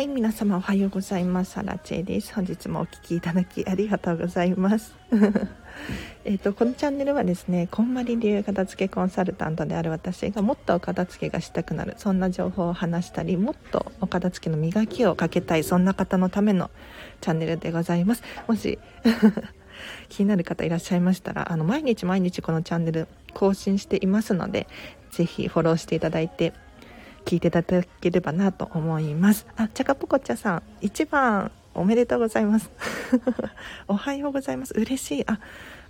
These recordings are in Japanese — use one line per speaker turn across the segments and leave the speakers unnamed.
はい、皆様おはようございます。アラチェです。本日もお聞きいただきありがとうございます。えっと、このチャンネルはですね、こんまり流片付けコンサルタントである私がもっとお片付けがしたくなる、そんな情報を話したり、もっとお片付けの磨きをかけたい、そんな方のためのチャンネルでございます。もし 気になる方いらっしゃいましたら、あの、毎日毎日このチャンネル更新していますので、ぜひフォローしていただいて、聞いていただければなと思います。あ、チャカポコチャさん、1番おめでとうございます。おはようございます。嬉しい。あ、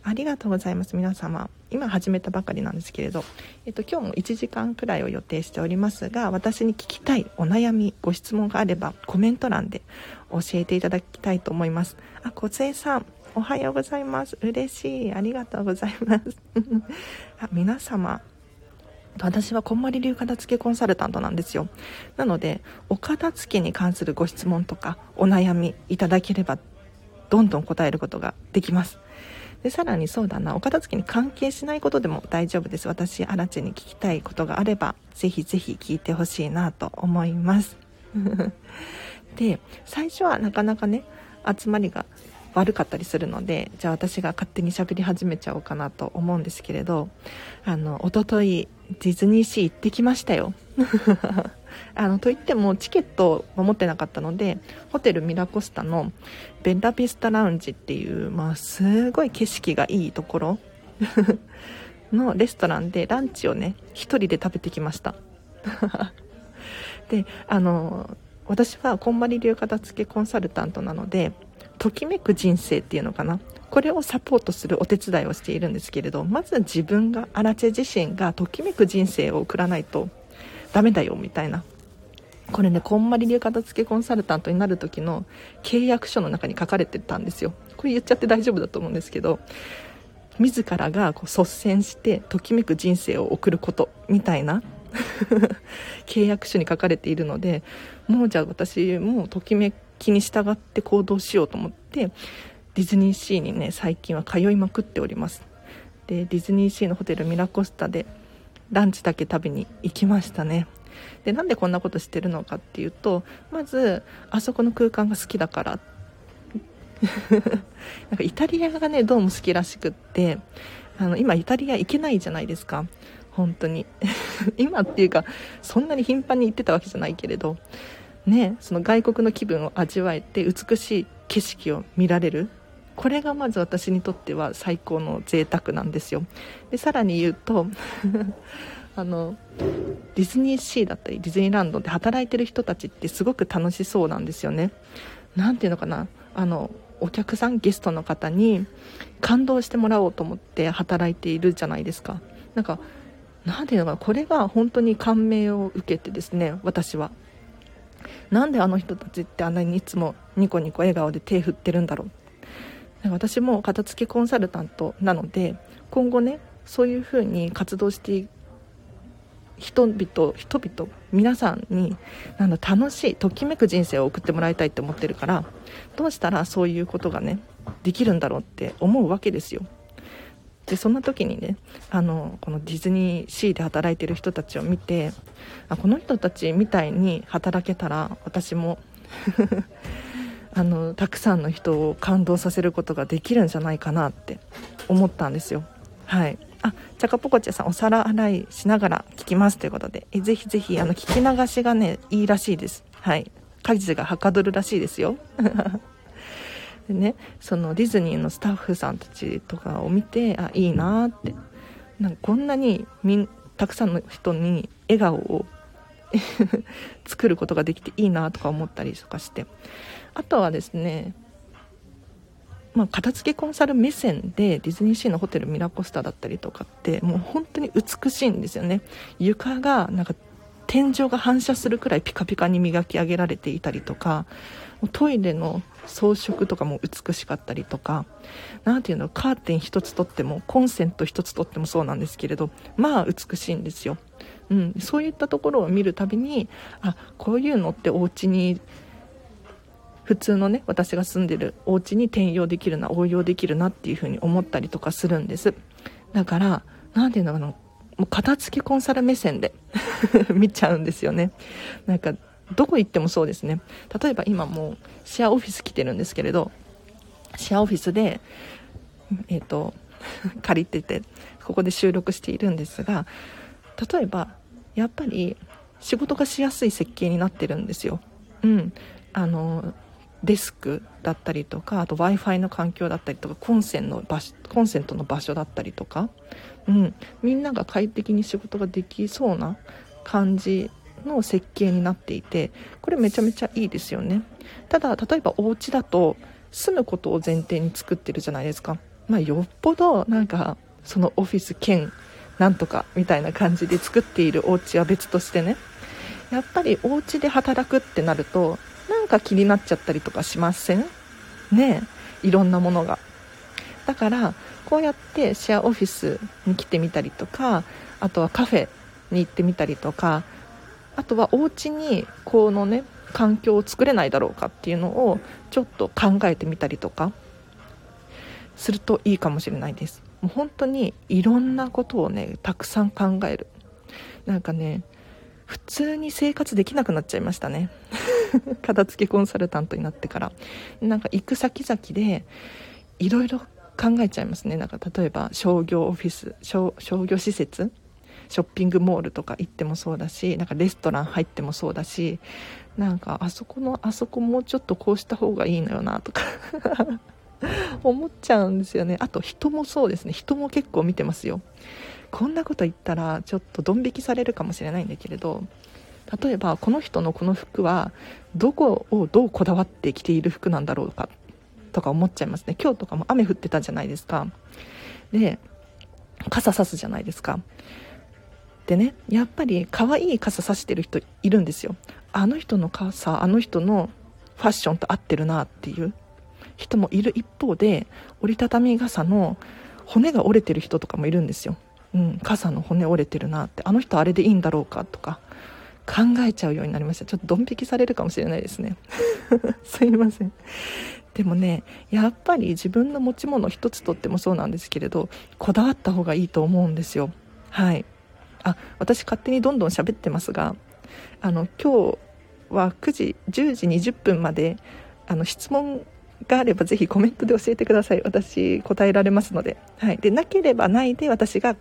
ありがとうございます。皆様。今始めたばかりなんですけれど、えっと、今日も1時間くらいを予定しておりますが、私に聞きたいお悩み、ご質問があれば、コメント欄で教えていただきたいと思います。あ、小杖さん、おはようございます。嬉しい。ありがとうございます。あ皆様、私はこんまり流片付けコンサルタントなんですよ。なので、お片付けに関するご質問とかお悩みいただければ、どんどん答えることができます。で、さらにそうだな、お片付けに関係しないことでも大丈夫です。私、アラチに聞きたいことがあれば、ぜひぜひ聞いてほしいなと思います。で、最初はなかなかね、集まりが悪かったりするのでじゃあ私が勝手に喋り始めちゃおうかなと思うんですけれどあの一昨日ディズニーシー行ってきましたよ。あのといってもチケットを持ってなかったのでホテルミラコスタのベンダビスタラウンジっていう、まあ、すごい景色がいいところ のレストランでランチをね1人で食べてきました。であの私はこんまり流片付けコンサルタントなのでときめく人生っていうのかな。これをサポートするお手伝いをしているんですけれどまずは自分がアラチェ自身がときめく人生を送らないとダメだよみたいな。これねこんまり流片付けコンサルタントになる時の契約書の中に書かれてたんですよ。これ言っちゃって大丈夫だと思うんですけど自らがこう率先してときめく人生を送ることみたいな。契約書に書かれているのでもうじゃあ私もときめ気に従って行動しようと思ってディズニーシーにね最近は通いまくっております。でディズニーシーのホテルミラコスタでランチだけ食べに行きましたね。でなんでこんなことしてるのかっていうとまずあそこの空間が好きだから。なんかイタリアがねどうも好きらしくってあの今イタリア行けないじゃないですか。本当に。今っていうかそんなに頻繁に行ってたわけじゃないけれど。ね、その外国の気分を味わえて美しい景色を見られる。これがまず私にとっては最高の贅沢なんですよ。でさらに言うと あのディズニーシーだったりディズニーランドで働いてる人たちってすごく楽しそうなんですよね。何ていうのかな。あのお客さんゲストの方に感動してもらおうと思って働いているじゃないですか。なんか何ていうのかな。これが本当に感銘を受けてですね私は。なんであの人たちってあんなにいつもニコニコ笑顔で手振ってるんだろう。私も片付けコンサルタントなので今後ねそういうふうに活動して人々人々皆さんになん楽しいときめく人生を送ってもらいたいって思ってるからどうしたらそういうことがねできるんだろうって思うわけですよ。でそんな時にねあのこのディズニーシーで働いてる人たちを見てあこの人たちみたいに働けたら私も あのたくさんの人を感動させることができるんじゃないかなって思ったんですよ。はい。あチャカポコチェさんお皿洗いしながら聞きますということでえぜひぜひあの聞き流しがねいいらしいです。はい。家事がはかどるらしいですよ。でねそのディズニーのスタッフさんたちとかを見てあいいなって。なんかこんなにみたくさんの人に笑顔を 作ることができていいなとか思ったりとかして。あとはですねまあ、片付けコンサル目線でディズニーシーのホテルミラコスタだったりとかってもう本当に美しいんですよね。床がなんか天井が反射するくらいピカピカに磨き上げられていたりとかトイレの装飾とかも美しかったりとか何ていうのカーテン1つ取ってもコンセント1つ取ってもそうなんですけれどまあ美しいんですよ、うん、そういったところを見るたびにあこういうのってお家に普通のね私が住んでるお家に転用できるな応用できるなっていうふうに思ったりとかするんです。だから何ていうのかなもう片付けコンサル目線で 見ちゃうんですよね。なんかどこ行ってもそうですね。例えば今もうシェアオフィス来てるんですけれどシェアオフィスでえっ、ー、と借りててここで収録しているんですが例えばやっぱり仕事がしやすい設計になってるんですよ。うん、あのデスクだったりとかあと w i f i の環境だったりとかコンセンの場所コンセントの場所だったりとか、うん、みんなが快適に仕事ができそうな感じの設計になっていてこれめちゃめちゃいいですよね。ただ例えばお家だと住むことを前提に作ってるじゃないですか。まあよっぽどなんかそのオフィス兼なんとかみたいな感じで作っているお家は別としてね。やっぱりお家で働くってなるとなんか気になっちゃったりとかしません？ねいろんなものが。だからこうやってシェアオフィスに来てみたりとかあとはカフェに行ってみたりとかあとはお家にこのね環境を作れないだろうかっていうのをちょっと考えてみたりとかするといいかもしれないです。もう本当にいろんなことをねたくさん考える。なんかね普通に生活できなくなっちゃいましたね。片付けコンサルタントになってから。なんか行く先々でいろいろ考えちゃいますね。なんか例えば商業オフィス商業施設ショッピングモールとか行ってもそうだしなんかレストラン入ってもそうだしなんかあそこのあそこもうちょっとこうした方がいいのよなとか。思っちゃうんですよね。あと人もそうですね。人も結構見てますよ。こんなこと言ったらちょっとドン引きされるかもしれないんだけれど例えばこの人のこの服はどこをどうこだわって着ている服なんだろうかとか思っちゃいますね。今日とかも雨降ってたじゃないですか。で傘さすじゃないですか。でねやっぱり可愛い傘さしてる人いるんですよ。あの人の傘あの人のファッションと合ってるなっていう。人もいる一方で折りたたみ傘の骨が折れてる人とかもいるんですよ、うん、傘の骨折れてるなってあの人あれでいいんだろうかとか考えちゃうようになりました。ちょっとドン引きされるかもしれないですね。すいません。でもねやっぱり自分の持ち物一つとってもそうなんですけれどこだわった方がいいと思うんですよ。はい。あ私勝手にどんどん喋ってますがあの今日は9時10時20分まであの質問があればぜひコメントで教えてください。私答えられますので,、はい、でなければないで私が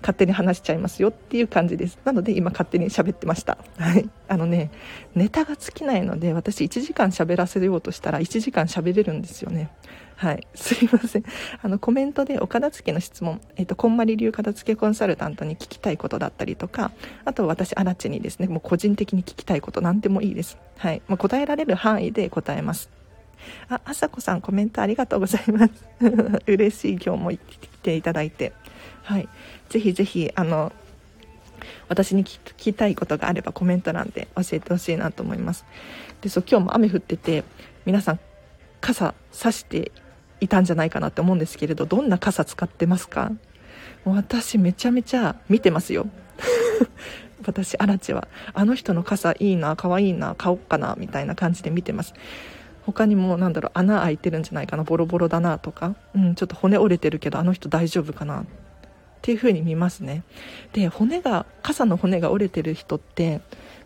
勝手に話しちゃいますよっていう感じですなので今勝手に喋ってましたはいあのねネタが尽きないので私1時間喋らせようとしたら1時間喋れるんですよねはい、すいません。あの、コメントでお片付けの質問、えっ、ー、と、こんまり流片付けコンサルタントに聞きたいことだったりとか、あと私、アラチにですね、もう個人的に聞きたいことなんでもいいです。はい。まあ、答えられる範囲で答えます。あ、あさこさんコメントありがとうございます。嬉しい今日も来ていただいて。はい。ぜひぜひ、あの、私に聞きたいことがあればコメント欄で教えてほしいなと思います。で、そう、今日も雨降ってて、皆さん傘差していたんじゃないかなって思うんですけれど、どんな傘使ってますか？私めちゃめちゃ見てますよ。私、アラチは。あの人の傘いいな、可愛いな、買おっかな、みたいな感じで見てます。他にもなんだろう穴開いてるんじゃないかなボロボロだなとか、うん、ちょっと骨折れてるけどあの人大丈夫かなっていう風に見ますね。で骨が傘の骨が折れてる人って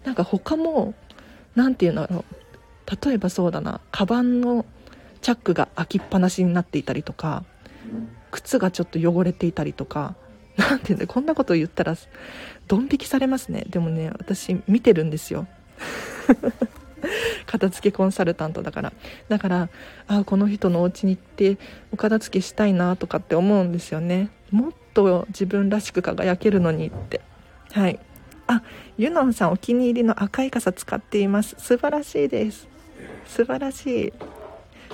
なんか他も何て言うんだろう。例えばそうだな。カバンのチャックが開きっぱなしになっていたりとか靴がちょっと汚れていたりとか何て言うんだこんなこと言ったらドン引きされますね。でもね私見てるんですよ。片付けコンサルタントだから。だからあこの人のお家に行ってお片付けしたいなとかって思うんですよね。もっと自分らしく輝けるのにって。はい。あユノンさんお気に入りの赤い傘使っています。素晴らしいです。素晴らしい。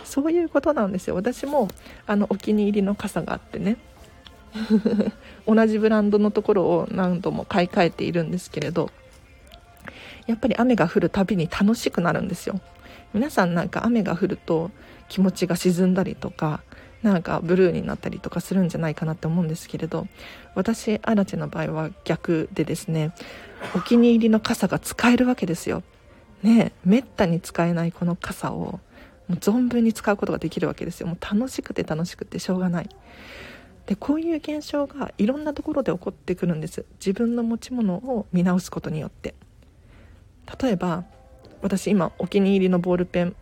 そういうことなんですよ。私もあのお気に入りの傘があってね。同じブランドのところを何度も買い替えているんですけれど。やっぱり雨が降るたびに楽しくなるんですよ。皆さんなんか雨が降ると気持ちが沈んだりとかなんかブルーになったりとかするんじゃないかなって思うんですけれど私アラチェの場合は逆でですねお気に入りの傘が使えるわけですよ。ねめったに使えないこの傘をもう存分に使うことができるわけですよ。もう楽しくて楽しくてしょうがない。でこういう現象がいろんなところで起こってくるんです。自分の持ち物を見直すことによって。例えば私今お気に入りのボールペン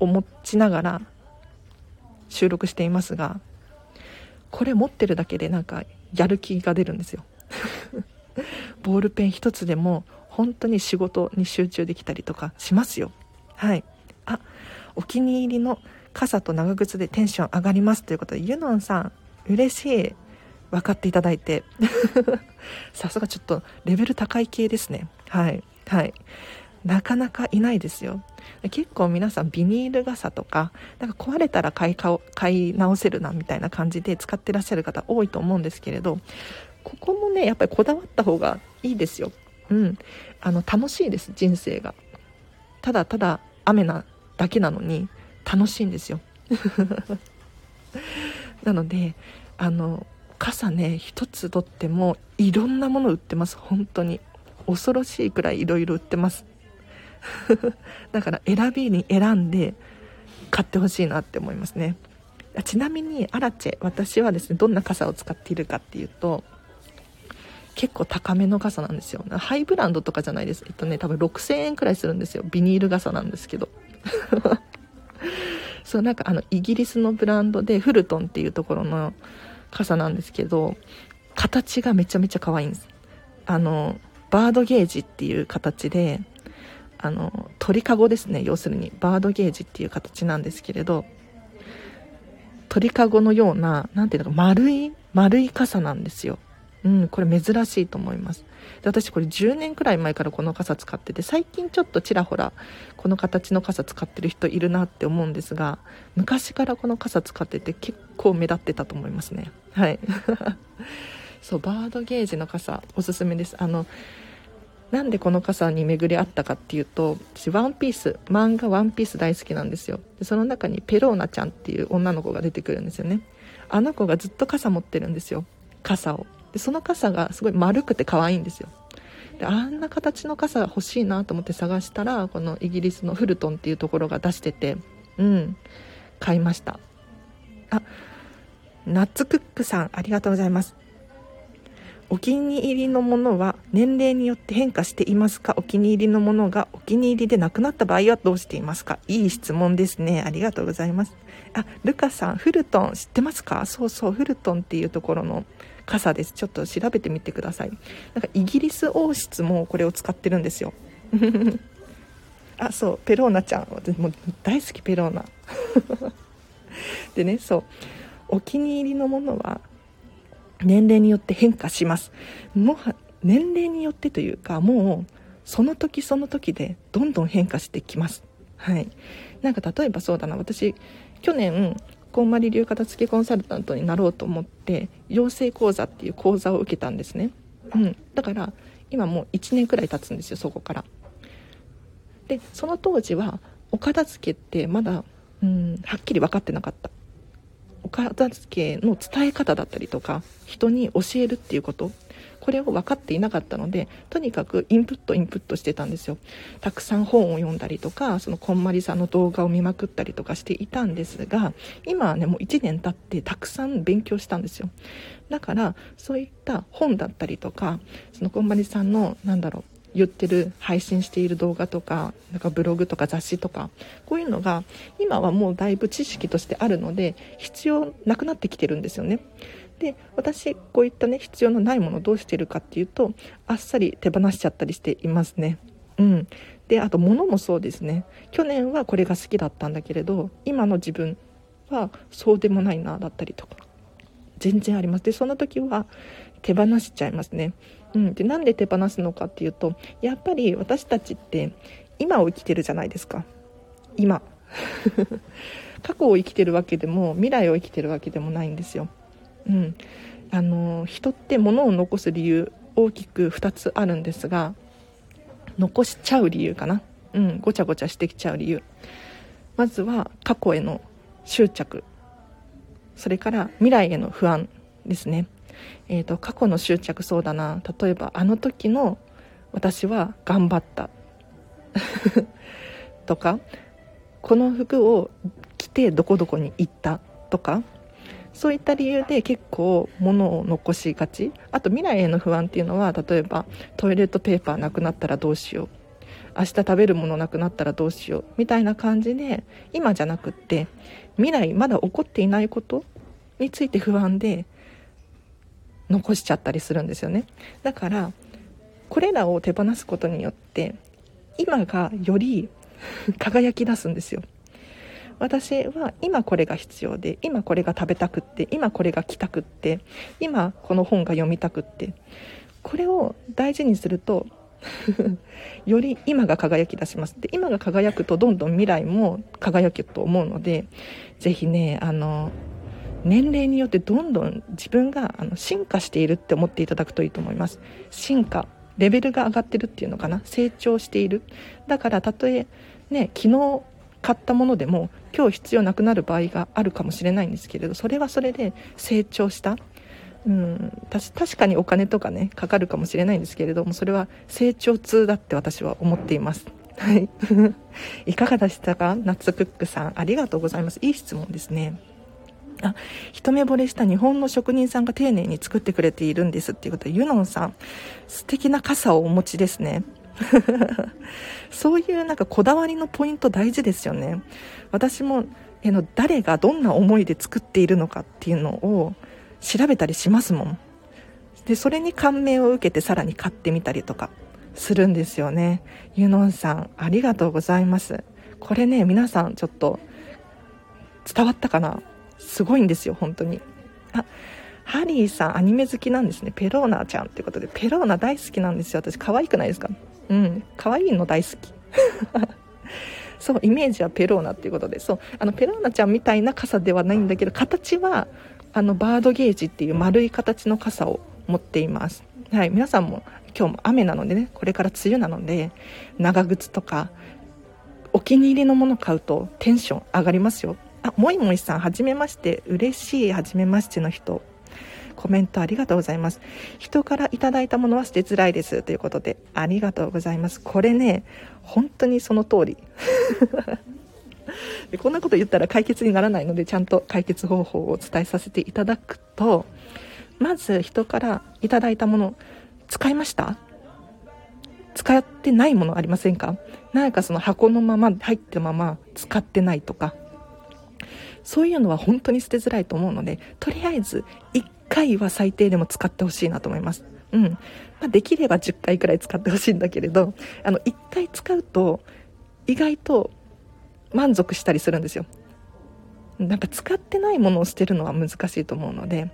を持ちながら収録していますがこれ持ってるだけでなんかやる気が出るんですよ。ボールペン一つでも本当に仕事に集中できたりとかしますよ。はい。あお気に入りの傘と長靴でテンション上がりますということでユノンさん嬉しい。分かっていただいて。さすがちょっとレベル高い系ですね。はい。はい。なかなかいないですよ。結構皆さんビニール傘とかなんか壊れたら買い買い直せるなみたいな感じで使ってらっしゃる方多いと思うんですけれどここもねやっぱりこだわった方がいいですよ。うん。あの楽しいです人生が。ただただ雨なだけなのに楽しいんですよ。なのであの傘ね一つとってもいろんなもの売ってます。本当に。恐ろしいくらいいろいろ売ってます。だから選びに選んで買ってほしいなって思いますね。ちなみにアラチェ私はですねどんな傘を使っているかっていうと結構高めの傘なんですよ。ハイブランドとかじゃないです。えっとね多分6000円くらいするんですよ。ビニール傘なんですけど。そうなんかあのイギリスのブランドでフルトンっていうところの傘なんですけど形がめちゃめちゃ可愛いんです。あのバードゲージっていう形であの鳥かごですね要するにバードゲージっていう形なんですけれど鳥かごのような何ていうのか丸い丸い傘なんですようん、これ珍しいと思います。で私これ10年くらい前からこの傘使ってて、最近ちょっとちらほらこの形の傘使ってる人いるなって思うんですが、昔からこの傘使ってて結構目立ってたと思いますね。はい。そう、バードゲージの傘おすすめです。あの、なんでこの傘に巡り合ったかっていうと、私ワンピース、漫画ワンピース大好きなんですよ。でその中にペローナちゃんっていう女の子が出てくるんですよね。あの子がずっと傘持ってるんですよ。傘を。でその傘がすごい丸くて可愛いんですよであんな形の傘が欲しいなと思って探したらこのイギリスのフルトンっていうところが出しててうん買いましたあナッツクックさんありがとうございますお気に入りのものは年齢によって変化していますか？お気に入りのものがお気に入りでなくなった場合はどうしていますか？いい質問ですね。ありがとうございます。あ、ルカさん、フルトン知ってますか？そうそう、フルトンっていうところの傘です。ちょっと調べてみてください。なんかイギリス王室もこれを使ってるんですよ。あ、そう、ペローナちゃん。私も大好きペローナ。でね、そう、お気に入りのものは年齢によって変化します。もは年齢によってというかもうその時その時でどんどん変化してきます。はい。なんか例えばそうだな。私去年こんまり流片付けコンサルタントになろうと思って養成講座っていう講座を受けたんですね。うん。だから今もう1年くらい経つんですよそこから。でその当時はお片付けってまだうんはっきり分かってなかった。お片付けの伝え方だったりとか人に教えるっていうことこれを分かっていなかったのでとにかくインプットインプットしてたんですよ。たくさん本を読んだりとかそのこんまりさんの動画を見まくったりとかしていたんですが今はねもう1年経ってたくさん勉強したんですよ。だからそういった本だったりとかそのこんまりさんのなんだろう言ってる配信している動画とかなんかブログとか雑誌とかこういうのが今はもうだいぶ知識としてあるので必要なくなってきてるんですよね。で私こういったね必要のないものどうしてるかっていうとあっさり手放しちゃったりしていますね。うん、であと物もそうですね去年はこれが好きだったんだけれど今の自分はそうでもないなだったりとか全然ありますでその時は手放しちゃいますねうん、でなんで手放すのかっていうとやっぱり私たちって今を生きてるじゃないですか。今。過去を生きてるわけでも未来を生きてるわけでもないんですよ、うん、あの人って物を残す理由大きく2つあるんですが残しちゃう理由かな、うん、ごちゃごちゃしてきちゃう理由。まずは過去への執着。それから未来への不安ですね。えーと、過去の執着そうだな。例えばあの時の私は頑張った。とかこの服を着てどこどこに行った。とかそういった理由で結構物を残しがち。あと未来への不安っていうのは例えばトイレットペーパーなくなったらどうしよう。明日食べるものなくなったらどうしよう。みたいな感じで今じゃなくって未来まだ起こっていないことについて不安で残しちゃったりするんですよね。だからこれらを手放すことによって今がより 輝き出すんですよ。私は今これが必要で今これが食べたくって今これが着たくって今この本が読みたくってこれを大事にすると より今が輝き出しますで今が輝くとどんどん未来も輝くと思うのでぜひねあの年齢によってどんどん自分があの進化しているって思っていただくといいと思います。進化レベルが上がってるっていうのかな？成長している。だからたとえね昨日買ったものでも今日必要なくなる場合があるかもしれないんですけれどそれはそれで成長した。うん確かにお金とかねかかるかもしれないんですけれどもそれは成長痛だって私は思っています。はい。いかがでしたか？ナッツクックさんありがとうございます。いい質問ですね。あ一目惚れした日本の職人さんが丁寧に作ってくれているんですっていうことでユノンさん素敵な傘をお持ちですね。そういうなんかこだわりのポイント大事ですよね。私もえの誰がどんな思いで作っているのかっていうのを調べたりしますもん。でそれに感銘を受けてさらに買ってみたりとかするんですよね。ユノンさんありがとうございます。これね皆さんちょっと伝わったかな？すごいんですよ本当に。あハリーさんアニメ好きなんですね。ペローナちゃんってことで。ペローナ大好きなんですよ。私可愛くないですか？うん。可愛いの大好き。そうイメージはペローナっていうことで。そう。あのペローナちゃんみたいな傘ではないんだけど形はあのバードゲージっていう丸い形の傘を持っています。はい。皆さんも今日も雨なのでねこれから梅雨なので長靴とかお気に入りのもの買うとテンション上がりますよ。あもいもいさんはじめまして。嬉しいはじめましての人。コメントありがとうございます。人からいただいたものは捨てづらいです。ということでありがとうございます。これね本当にその通り。でこんなこと言ったら解決にならないのでちゃんと解決方法をお伝えさせていただくとまず人からいただいたもの使いました？使ってないものありませんか？何かその箱のまま入ったまま使ってないとか。そういうのは本当に捨てづらいと思うのでとりあえず1回は最低でも使ってほしいなと思います。うん。まあ、できれば10回くらい使ってほしいんだけれどあの1回使うと意外と満足したりするんですよ。なんか使ってないものを捨てるのは難しいと思うので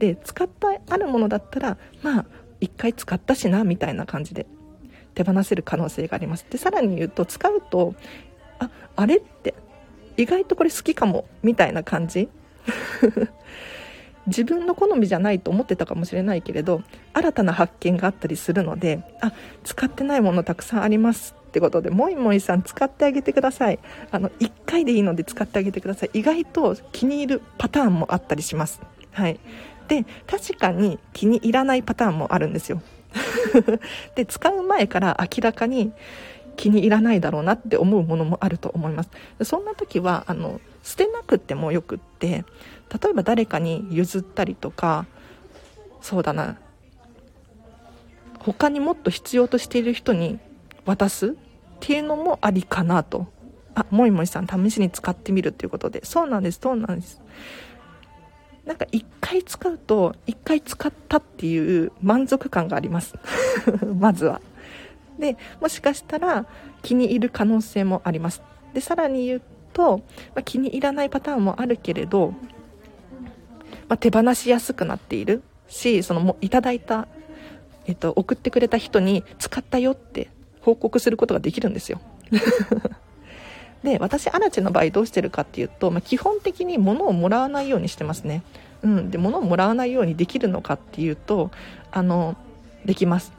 で使ったあるものだったらまあ1回使ったしなみたいな感じで手放せる可能性があります。でさらに言うと使うとああれって意外とこれ好きかもみたいな感じ。自分の好みじゃないと思ってたかもしれないけれど新たな発見があったりするのであ使ってないものたくさんありますってことでもいもいさん使ってあげてください。あの1回でいいので使ってあげてください。意外と気に入るパターンもあったりします。はい。で確かに気に入らないパターンもあるんですよ。で使う前から明らかに気に入らないだろうなって思うものもあると思います。そんな時はあの捨てなくてもよくって例えば誰かに譲ったりとかそうだな他にもっと必要としている人に渡すっていうのもありかなと。あもいもいさん試しに使ってみるっていうことで。そうなんですそうなんです。なんか1回使うと1回使ったっていう満足感があります。まずは。でもしかしたら気に入る可能性もあります。でさらに言うと、まあ、気に入らないパターンもあるけれど、まあ、手放しやすくなっている。しそのもいただいた、えっと、送ってくれた人に使ったよって報告することができるんですよ。で私アラチェの場合どうしてるかっていうと、まあ、基本的に物をもらわないようにしてますね。うん。で物をもらわないようにできるのかっていうとあのできます。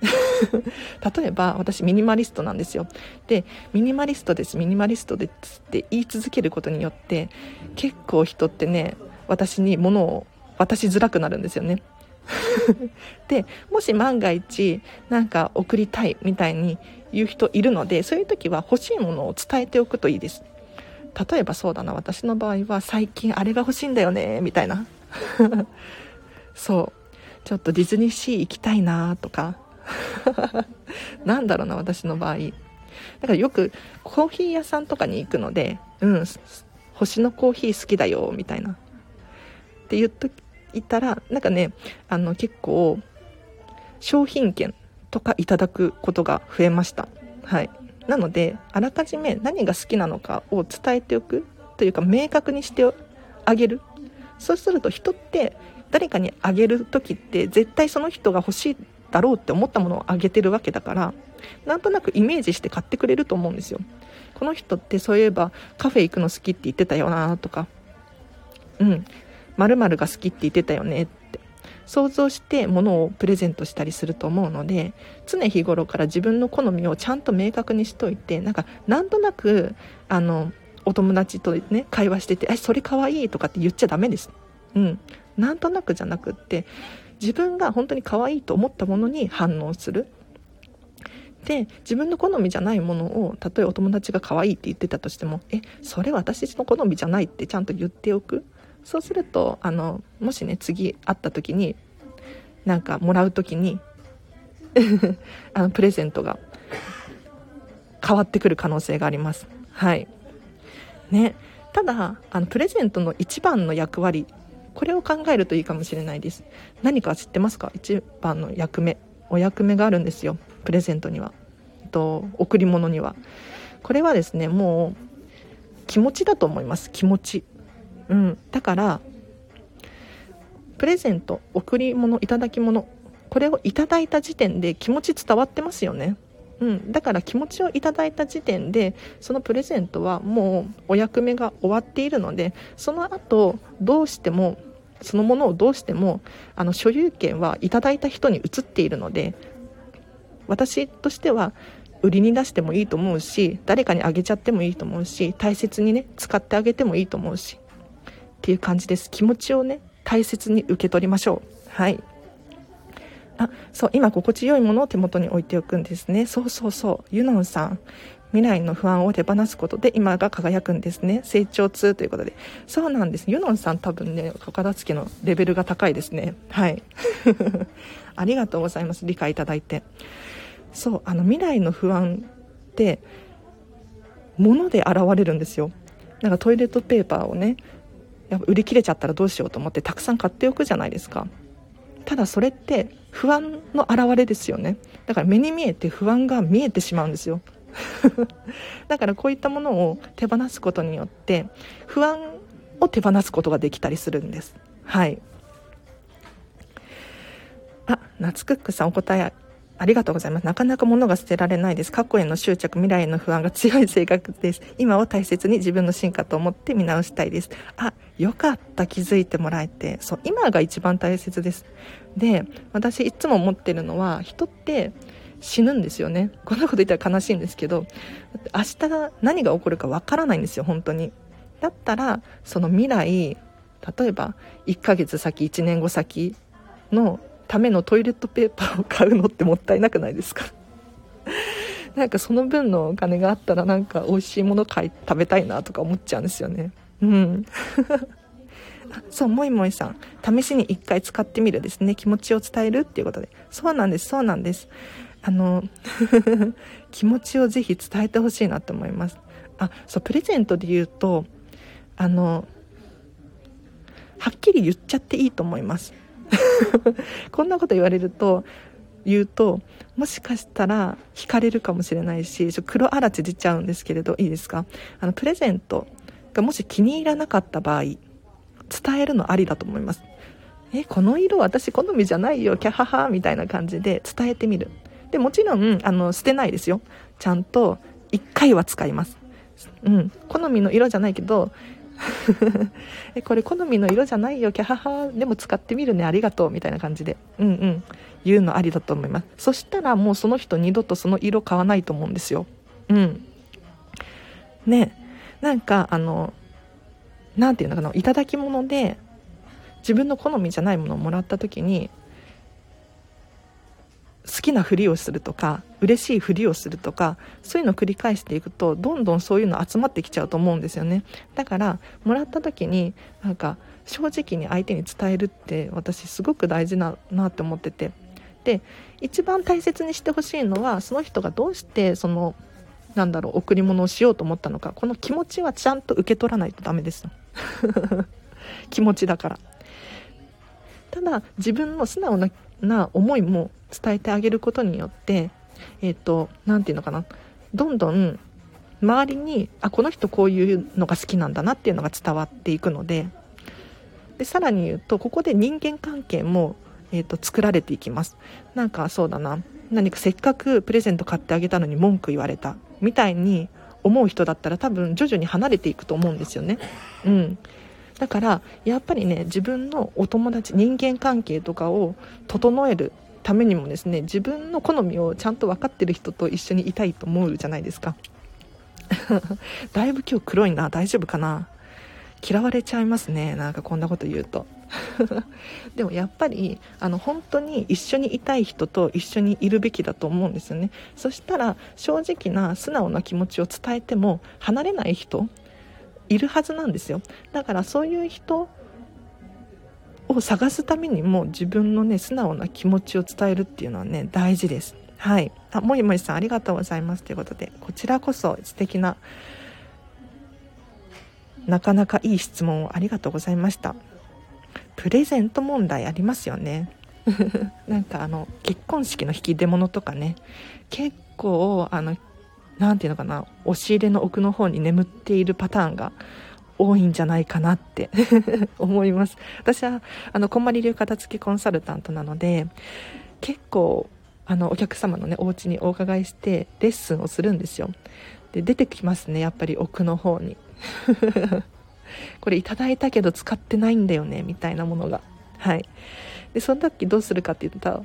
例えば私ミニマリストなんですよ。でミニマリストです。ミニマリストですって言い続けることによって結構人ってね私に物を渡しづらくなるんですよね。でもし万が一なんか送りたいみたいに言う人いるのでそういう時は欲しいものを伝えておくといいです。例えばそうだな。私の場合は最近あれが欲しいんだよねみたいな。そう。ちょっとディズニーシー行きたいなとか なんだろうな私の場合。だからよくコーヒー屋さんとかに行くのでうん星のコーヒー好きだよみたいな。って言っといたらなんかねあの結構商品券とかいただくことが増えました。はい。なのであらかじめ何が好きなのかを伝えておくというか明確にしてあげる。そうすると人って誰かにあげる時って絶対その人が欲しいだろうって思ったものをあげてるわけだからなんとなくイメージして買ってくれると思うんですよ。この人ってそういえばカフェ行くの好きって言ってたよなとかうん〇〇が好きって言ってたよねって想像して物をプレゼントしたりすると思うので常日頃から自分の好みをちゃんと明確にしといてなんかなんとなくあのお友達とね会話してて「えそれかわいい」とかって言っちゃダメです。うん。なんとなくじゃなくって自分が本当に可愛いと思ったものに反応する。で自分の好みじゃないものをたとえお友達が可愛いって言ってたとしてもえそれ私の好みじゃないってちゃんと言っておく。そうするとあのもしね次会った時になんかもらう時に あのプレゼントが変わってくる可能性があります。はい。ね。ただあのプレゼントの一番の役割これを考えるといいかもしれないです。何か知ってますか？一番の役目。お役目があるんですよ。プレゼントには。と贈り物には。これはですねもう気持ちだと思います。気持ち。うん。だからプレゼント贈り物いただき物。これをいただいた時点で気持ち伝わってますよね。うん、だから気持ちをいただいた時点でそのプレゼントはもうお役目が終わっているのでその後どうしてもそのものをどうしてもあの所有権はいただいた人に移っているので私としては売りに出してもいいと思うし誰かにあげちゃってもいいと思うし大切にね使ってあげてもいいと思うしっていう感じです。気持ちをね大切に受け取りましょう。はい。あそう今心地よいものを手元に置いておくんですね。そうそうそう。ユノンさん。未来の不安を手放すことで今が輝くんですね。成長痛ということで。そうなんです。ユノンさん多分ね片付けのレベルが高いですね。はい。ありがとうございます。理解いただいて。そうあの未来の不安って物で現れるんですよ。なんかトイレットペーパーをねやっぱ売り切れちゃったらどうしようと思ってたくさん買っておくじゃないですか。ただそれって不安の表れですよね。だから目に見えて不安が見えてしまうんですよ。だからこういったものを手放すことによって不安を手放すことができたりするんですはいあ夏クックさんお答えありがとうございます。なかなか物が捨てられないです。過去への執着、未来への不安が強い性格です。今を大切に自分の進化と思って見直したいです。あ、よかった。気づいてもらえて。そう、今が一番大切です。で、私いつも思ってるのは、人って死ぬんですよね。こんなこと言ったら悲しいんですけど、明日何が起こるかわからないんですよ、本当に。だったら、その未来、例えば1ヶ月先、1年後先のためのトイレットペーパーを買うのってもったいなくないですか？なんかその分のお金があったらなんか美味しいもの買い食べたいなとか思っちゃうんですよね。うん。そうもいもいさん。試しに1回使ってみるですね。気持ちを伝えるっていうことで。そうなんですそうなんです。あの 気持ちをぜひ伝えてほしいなと思います。あそうプレゼントで言うとあのはっきり言っちゃっていいと思います。こんなこと言われると言うともしかしたら惹かれるかもしれないし黒あらち出ちゃうんですけれどいいですか？あのプレゼントがもし気に入らなかった場合伝えるのありだと思います。えこの色私好みじゃないよキャハハみたいな感じで伝えてみる。でもちろんあの捨てないですよ。ちゃんと1回は使います。うん。好みの色じゃないけど えこれ好みの色じゃないよ。キャハハ。でも使ってみるね。ありがとう。みたいな感じで。うんうん。言うのありだと思います。そしたらもうその人二度とその色買わないと思うんですよ。うん。ね。なんかあの何て言うのかな。いただき物で自分の好みじゃないものをもらった時に好きなふりをするとか嬉しいふりをするとかそういうのを繰り返していくとどんどんそういうの集まってきちゃうと思うんですよね。だからもらった時になんか正直に相手に伝えるって私すごく大事だなって思ってて。で一番大切にしてほしいのはその人がどうしてそのなんだろう贈り物をしようと思ったのか。この気持ちはちゃんと受け取らないとダメです 気持ちだから。ただ自分の素直なな思いも伝えてあげることによってえっ、ー、と何て言うのかな。どんどん周りにあこの人こういうのが好きなんだなっていうのが伝わっていくのででさらに言うとここで人間関係も、えーと、作られていきます。なんかそうだな。何かせっかくプレゼント買ってあげたのに文句言われた。みたいに思う人だったら多分徐々に離れていくと思うんですよね。うん。だからやっぱりね自分のお友達人間関係とかを整えるためにもですね自分の好みをちゃんと分かってる人と一緒にいたいと思うじゃないですか。だいぶ今日黒いな。大丈夫かな？嫌われちゃいますね。なんかこんなこと言うと。でもやっぱりあの本当に一緒にいたい人と一緒にいるべきだと思うんですよね。そしたら正直な素直な気持ちを伝えても離れない人いるはずなんですよ。だからそういう人を探すためにも自分のね素直な気持ちを伝えるっていうのはね大事です。はい。あもりもりさんありがとうございます。ということでこちらこそ素敵ななかなかいい質問をありがとうございました。プレゼント問題ありますよね。なんかあの結婚式の引き出物とかね。結構あの何て言うのかな押し入れの奥の方に眠っているパターンが多いんじゃないかなって 思います。私はあのこんまり流片付けコンサルタントなので結構あのお客様のねお家にお伺いしてレッスンをするんですよ。で出てきますねやっぱり奥の方に。これいただいたけど使ってないんだよねみたいなものが。はい。でその時どうするかって言ったら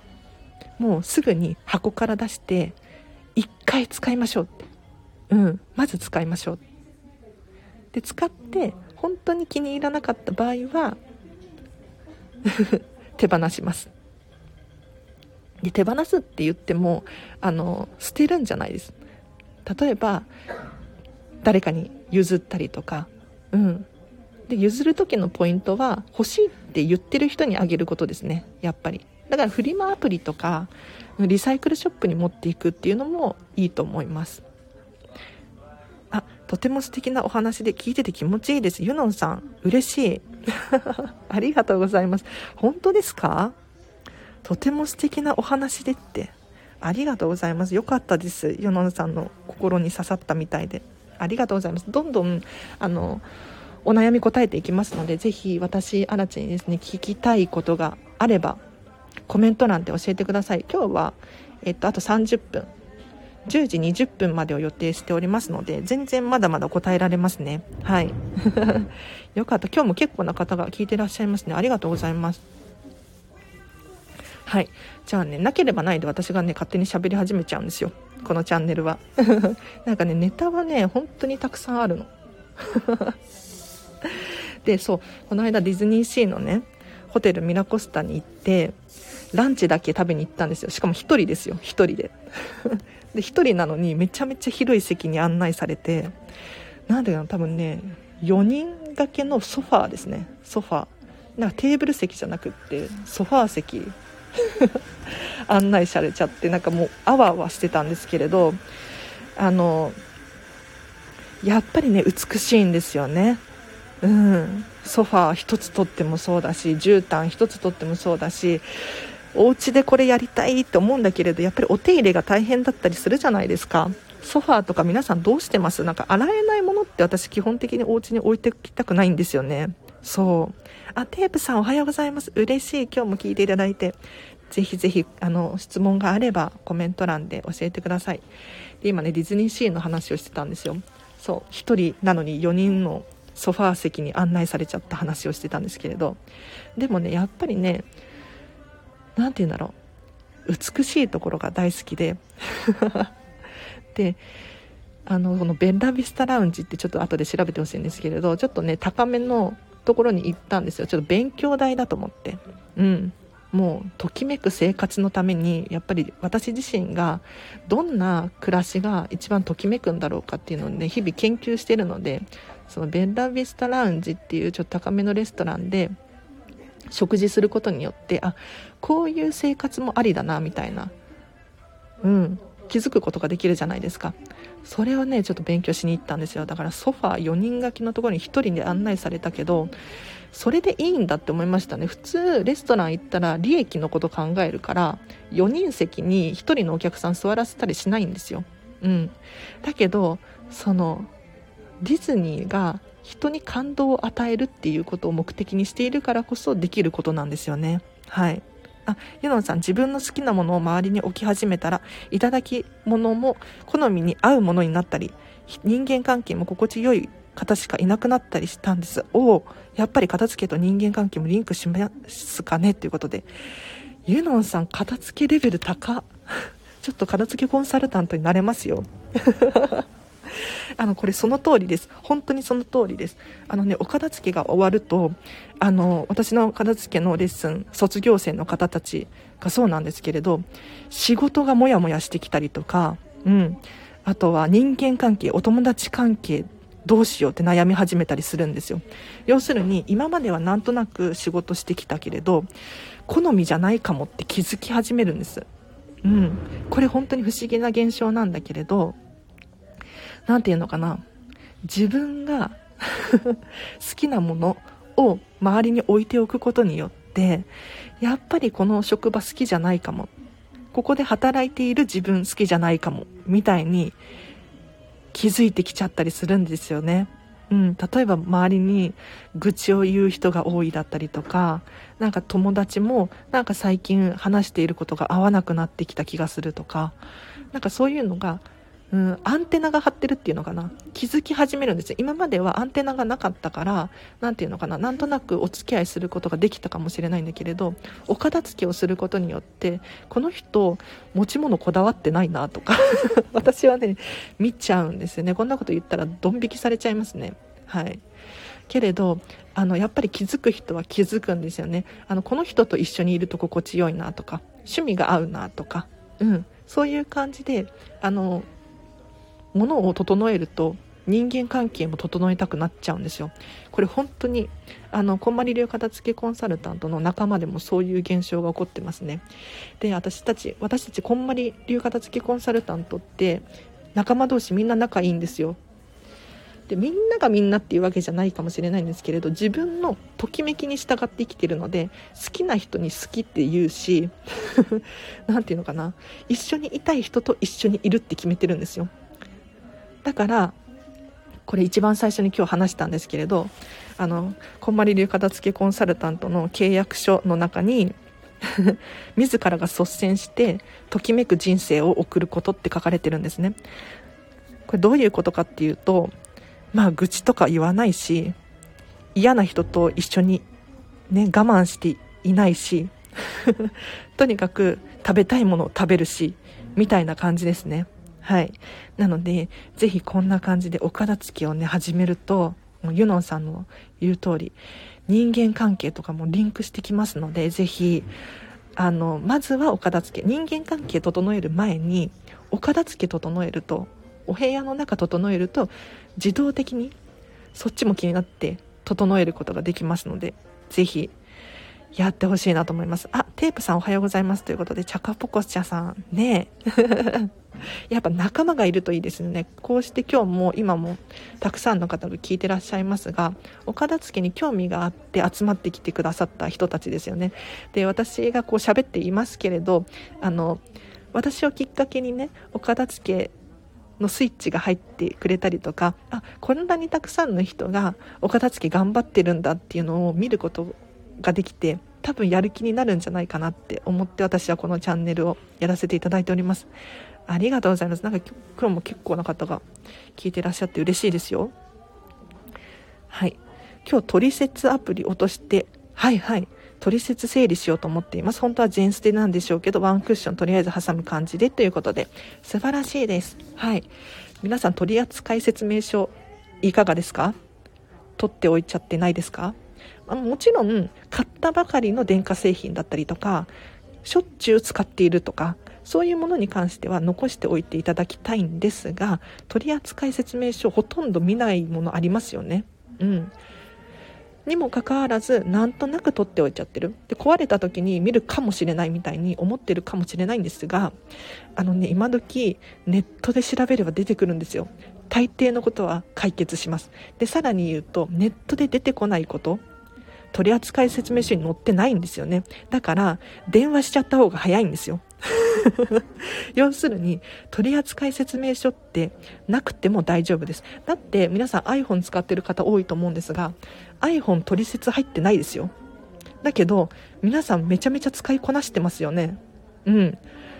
もうすぐに箱から出して1回使いましょうって。うん。まず使いましょう。で使って本当に気に入らなかった場合は 手放します。で手放すって言ってもあの捨てるんじゃないです。例えば誰かに譲ったりとか、うん。で、譲る時のポイントは、欲しいって言ってる人にあげることですね、やっぱり。だからフリマアプリとか、リサイクルショップに持っていくっていうのもいいと思います。あ、とても素敵なお話で聞いてて気持ちいいです。ユノンさん、嬉しい。ありがとうございます。本当ですか？とても素敵なお話でって。ありがとうございます。よかったです。ユノンさんの心に刺さったみたいで。ありがとうございます。どんどん、あの、お悩み答えていきますので、ぜひ私、アラチにですね、聞きたいことがあれば、コメント欄で教えてください。今日は、えっと、あと30分、10時20分までを予定しておりますので、全然まだまだ答えられますね。はい。よかった。今日も結構な方が聞いてらっしゃいますね。ありがとうございます。はい。じゃあね、なければないで私がね、勝手に喋り始めちゃうんですよ。このチャンネルは なんかねネタはね本当にたくさんあるの でそうこの間ディズニーシーのねホテルミラコスタに行ってランチだけ食べに行ったんですよ。しかも1人ですよ。1人で。で1人なのにめちゃめちゃ広い席に案内されてなんでかな多分ね4人掛けのソファーですね。ソファー。なんかテーブル席じゃなくってソファー席 案内されちゃってなんかもうあわあわしてたんですけれどあのやっぱりね美しいんですよね。うん。ソファー1つ取ってもそうだし絨毯1つ取ってもそうだしお家でこれやりたいって思うんだけれどやっぱりお手入れが大変だったりするじゃないですか。ソファーとか皆さんどうしてます？なんか洗えないものって私基本的にお家に置いてきたくないんですよね。そう。あテープさんおはようございます。嬉しい。今日も聞いていただいて。ぜひぜひあの質問があればコメント欄で教えてください。で今ねディズニーシーの話をしてたんですよ。そう。1人なのに4人のソファー席に案内されちゃった話をしてたんですけれど。でもねやっぱりね何て言うんだろう。美しいところが大好きで。であのこのベンラビスタラウンジってちょっと後で調べてほしいんですけれどちょっとね高めのところに行ったんですよ。ちょっと勉強代だと思って。うん。もうときめく生活のためにやっぱり私自身がどんな暮らしが一番ときめくんだろうかっていうのをね日々研究してるのでそのベンラビスタラウンジっていうちょっと高めのレストランで食事することによってあこういう生活もありだなみたいな。うん。気づくことができるじゃないですか。それをねちょっと勉強しに行ったんですよ。だからソファー4人掛けのところに1人で案内されたけどそれでいいんだって思いましたね。普通レストラン行ったら利益のこと考えるから4人席に1人のお客さん座らせたりしないんですよ。うん。だけどそのディズニーが人に感動を与えるっていうことを目的にしているからこそできることなんですよね。はい。あユノンさん自分の好きなものを周りに置き始めたらいただき物も好みに合うものになったり人間関係も心地よい方しかいなくなったりしたんです。おやっぱり片付けと人間関係もリンクしますかねということで。ユノンさん片付けレベル高 ちょっと片付けコンサルタントになれますよ。あの、これその通りです。本当にその通りです。あのね、お片付けが終わると、あの、私の片付けのレッスン、卒業生の方たちがそうなんですけれど、仕事がモヤモヤしてきたりとか、うん。あとは人間関係、お友達関係、どうしようって悩み始めたりするんですよ。要するに、今まではなんとなく仕事してきたけれど、好みじゃないかもって気づき始めるんです。うん。これ本当に不思議な現象なんだけれど、何て言うのかな？自分が 好きなものを周りに置いておくことによってやっぱりこの職場好きじゃないかも。ここで働いている自分好きじゃないかも。みたいに気づいてきちゃったりするんですよね。うん、例えば周りに愚痴を言う人が多いだったりとかなんか友達もなんか最近話していることが合わなくなってきた気がするとかなんかそういうのがうん、アンテナが張ってるっていうのかな？気づき始めるんですよ。今まではアンテナがなかったから何ていうのかな？なんとなくお付き合いすることができたかもしれないんだけれどお片付けをすることによってこの人持ち物こだわってないなとか 私はね見ちゃうんですよね。こんなこと言ったらドン引きされちゃいますね。はい。けれどあのやっぱり気づく人は気づくんですよね。あのこの人と一緒にいると心地よいなとか趣味が合うなとかうん。そういう感じであのものを整えると人間関係も整えたくなっちゃうんですよ。これ本当にあのこんまり流片付けコンサルタントの仲間でもそういう現象が起こってますね。で私たち私たちこんまり流片付けコンサルタントって仲間同士みんな仲いいんですよ。でみんながみんなっていうわけじゃないかもしれないんですけれど自分のときめきに従って生きてるので好きな人に好きって言うし 何て言うのかな。一緒にいたい人と一緒にいるって決めてるんですよ。だからこれ一番最初に今日話したんですけれどあのこんまり流片付けコンサルタントの契約書の中に 自らが率先してときめく人生を送ることって書かれてるんですね。これどういうことかっていうとまあ愚痴とか言わないし嫌な人と一緒にね我慢していないし とにかく食べたいものを食べるしみたいな感じですね。はい。なので、ぜひこんな感じでお片付けをね、始めると、ユノンさんの言う通り、人間関係とかもリンクしてきますので、ぜひ、あの、まずはお片付け。人間関係整える前に、お片付け整えると、お部屋の中整えると、自動的にそっちも気になって整えることができますので、ぜひ、やってほしいなと思います。あ、テープさんおはようございますということで、チャカポコチャさん、ね やっぱ仲間がいるといいですね。こうして今日も今もたくさんの方が聞いてらっしゃいますが、お片付けに興味があって集まってきてくださった人たちですよね。で、私がこう喋っていますけれど、あの、私をきっかけにね、お片付けのスイッチが入ってくれたりとか、あ、こんなにたくさんの人がお片付け頑張ってるんだっていうのを見ることができて、多分やる気になるんじゃないかなって思って私はこのチャンネルをやらせていただいております。ありがとうございます。なんか今日も結構な方が聞いてらっしゃって嬉しいですよ。はい。今日、トリセツアプリ落として、はいはい。トリセツ整理しようと思っています。本当は全捨てなんでしょうけど、ワンクッションとりあえず挟む感じでということで、素晴らしいです。はい。皆さん、取扱説明書、いかがですか？取っておいちゃってないですか？あもちろん、買ったばかりの電化製品だったりとか、しょっちゅう使っているとか、そういうものに関しては残しておいていただきたいんですが取扱説明書ほとんど見ないものありますよね。うん。にもかかわらずなんとなく取っておいちゃってる。で壊れた時に見るかもしれないみたいに思ってるかもしれないんですがあのね今時ネットで調べれば出てくるんですよ。大抵のことは解決します。でさらに言うとネットで出てこないこと。取扱説明書に載ってないんですよね。だから電話しちゃった方が早いんですよ。要するに取扱説明書ってなくても大丈夫です。だって皆さん iPhone 使ってる方多いと思うんですが iPhone 取説入ってないですよ。だけど皆さんめちゃめちゃ使いこなしてますよね。うん。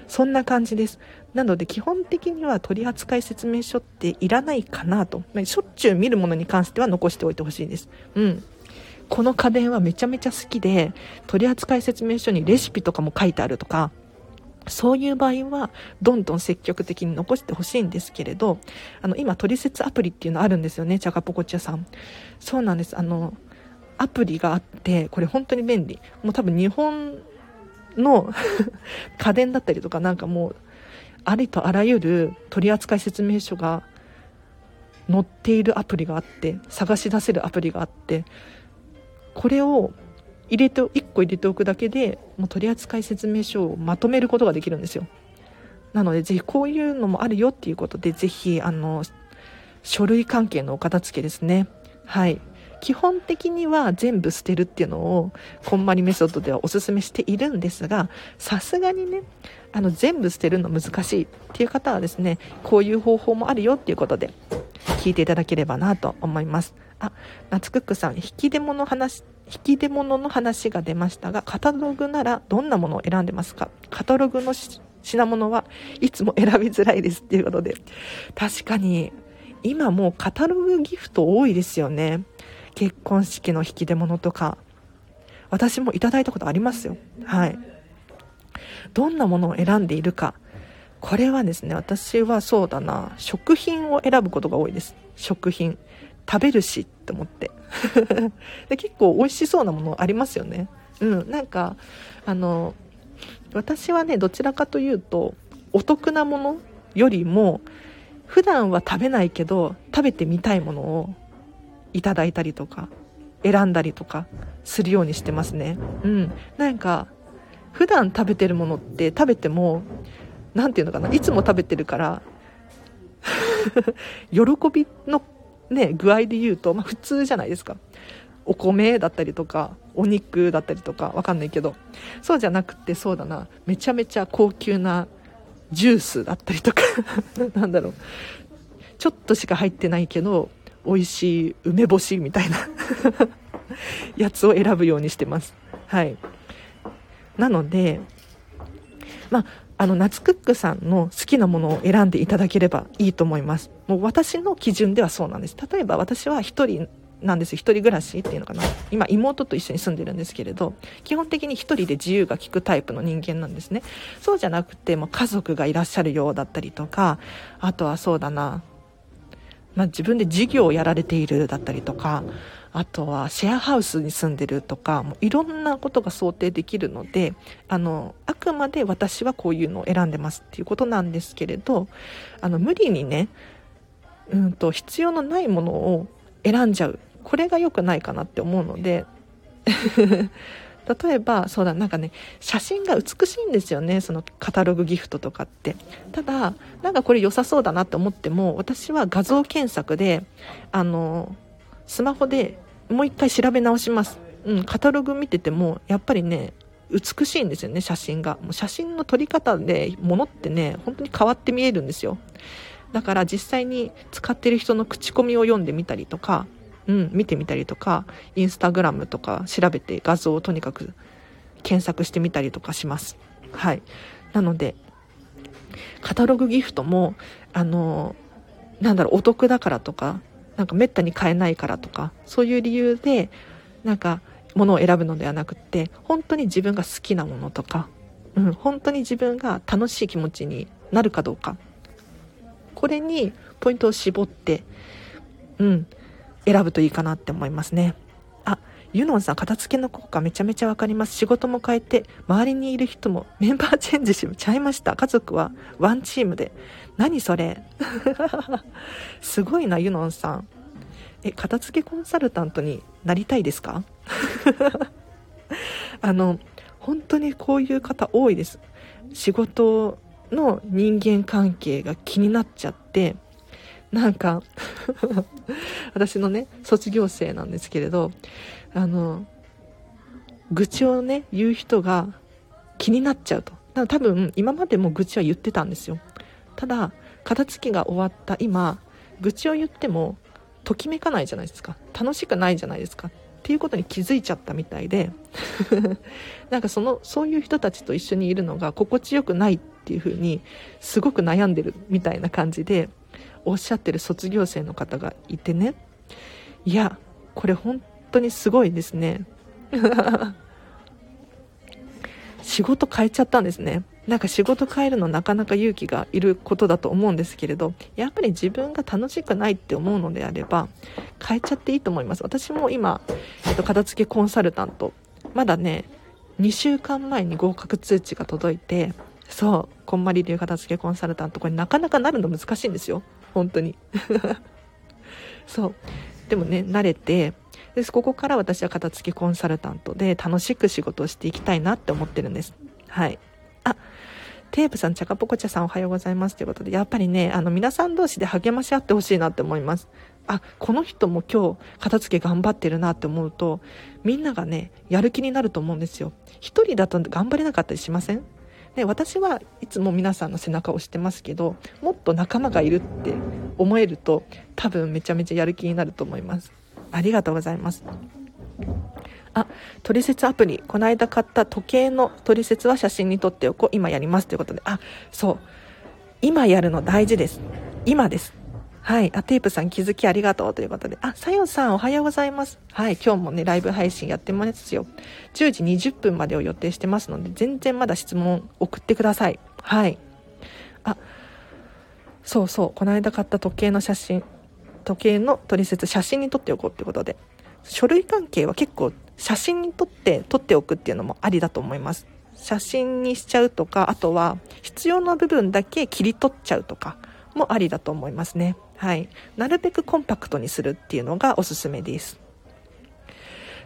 そんな感じです。なので基本的には取扱説明書っていらないかなと。しょっちゅう見るものに関しては残しておいてほしいです。うん。この家電はめちゃめちゃ好きで取扱説明書にレシピとかも書いてあるとかそういう場合は、どんどん積極的に残してほしいんですけれど、あの、今、取説アプリっていうのあるんですよね、チャガポコチャさん。そうなんです。あの、アプリがあって、これ本当に便利。もう多分日本の 家電だったりとか、なんかもう、ありとあらゆる取扱説明書が載っているアプリがあって、探し出せるアプリがあって、これを入れて1個入れておくだけでもう取扱説明書をまとめることができるんですよ。なのでぜひこういうのもあるよっていうことでぜひあの書類関係のお片付けですね。はい。基本的には全部捨てるっていうのをこんまりメソッドではおすすめしているんですがさすがにねあの全部捨てるの難しいっていう方はですねこういう方法もあるよっていうことで聞いていただければなと思います。あ夏クックさん引き出物話引き出物の話が出ましたが、カタログならどんなものを選んでますか？カタログの品物はいつも選びづらいですっていうことで。確かに、今もうカタログギフト多いですよね。結婚式の引き出物とか。私もいただいたことありますよ。はい。どんなものを選んでいるか。これはですね、私はそうだな、食品を選ぶことが多いです。食品。食べるしって思って。で結構美味しそうなものありますよね。うんなんかあの私はねどちらかというとお得なものよりも普段は食べないけど食べてみたいものをいただいたりとか選んだりとかするようにしてますね。うんなんか普段食べてるものって食べても何て言うのかないつも食べてるから 喜びのね、具合で言うと、まあ、普通じゃないですか。お米だったりとか、お肉だったりとか、わかんないけど、そうじゃなくて、そうだな、めちゃめちゃ高級なジュースだったりとか なんだろう、ちょっとしか入ってないけど、美味しい梅干しみたいな やつを選ぶようにしてます。はい。なので、まあ、あの、夏クックさんの好きなものを選んでいただければいいと思います。もう私の基準ではそうなんです。例えば私は一人なんですよ。一人暮らしっていうのかな。今、妹と一緒に住んでるんですけれど、基本的に一人で自由が利くタイプの人間なんですね。そうじゃなくて、もう家族がいらっしゃるようだったりとか、あとはそうだな、まあ、自分で事業をやられているだったりとか、あとはシェアハウスに住んでるとか、もういろんなことが想定できるので、あの、あくまで私はこういうのを選んでますっていうことなんですけれど、あの、無理にね、うんと、必要のないものを選んじゃう。これが良くないかなって思うので、例えばそうだなんかね写真が美しいんですよね。そのカタログギフトとかって。ただなんかこれ良さそうだなって思っても私は画像検索であのスマホでもう一回調べ直します。うん、カタログ見てても、やっぱりね、美しいんですよね、写真が。もう写真の撮り方で、物ってね、本当に変わって見えるんですよ。だから実際に使ってる人の口コミを読んでみたりとか、うん、見てみたりとか、インスタグラムとか調べて画像をとにかく検索してみたりとかします。はい。なので、カタログギフトも、あの、なんだろう、お得だからとか、なんかめったに買えないからとかそういう理由でなんか物を選ぶのではなくて本当に自分が好きなものとか、うん、本当に自分が楽しい気持ちになるかどうかこれにポイントを絞って、うん、選ぶといいかなって思いますね。あ、ユノンさん、片付けの効果めちゃめちゃわかります。仕事も変えて、周りにいる人もメンバーチェンジしちゃいました。家族はワンチームで。何それ？すごいな、ユノンさん。え片付けコンサルタントになりたいですか？あの本当にこういう方多いです。仕事の人間関係が気になっちゃって。なんか 私のね卒業生なんですけれどあの愚痴をね言う人が気になっちゃうと。多分今までも愚痴は言ってたんですよ。ただ片付けが終わった今愚痴を言ってもときめかないじゃないですか。楽しくないじゃないですか。っていうことに気づいちゃったみたいで なんかそのそういう人たちと一緒にいるのが心地よくないっていう風にすごく悩んでるみたいな感じでおっしゃってる卒業生の方がいてね。いやこれ本当にすごいですね。仕事変えちゃったんですね。なんか仕事変えるのなかなか勇気がいることだと思うんですけれどやっぱり自分が楽しくないって思うのであれば変えちゃっていいと思います。私も今、えっと、片付けコンサルタントまだね2週間前に合格通知が届いてそうこんまり流片付けコンサルタント。これなかなかなるの難しいんですよ。本当に。そう。でもね慣れてでここから私は片付けコンサルタントで楽しく仕事をしていきたいなって思ってるんです。はい。あテープさん、チャカポコチャさんおはようございますということで、やっぱりね、あの、皆さん同士で励まし合ってほしいなって思います。あ、この人も今日片付け頑張ってるなって思うと、みんながね、やる気になると思うんですよ。一人だと頑張れなかったりしません？で私はいつも皆さんの背中を押してますけどもっと仲間がいるって思えると多分めちゃめちゃやる気になると思いますありがとうございますあ、トリセツアプリ。この間買った時計のトリセツは写真に撮っておこう。今やりますということで。あ、そう。今やるの大事です。今です。はい。あ、テープさん気づきありがとうということで。あ、さよさんおはようございます。はい。今日もね、ライブ配信やってますよ。10時20分までを予定してますので、全然まだ質問送ってください。はい。あ、そうそう。この間買った時計の写真、時計の取説写真に撮っておこうってことで。書類関係は結構写真に撮って撮っておくっていうのもありだと思います写真にしちゃうとかあとは必要な部分だけ切り取っちゃうとかもありだと思いますねはいなるべくコンパクトにするっていうのがおすすめです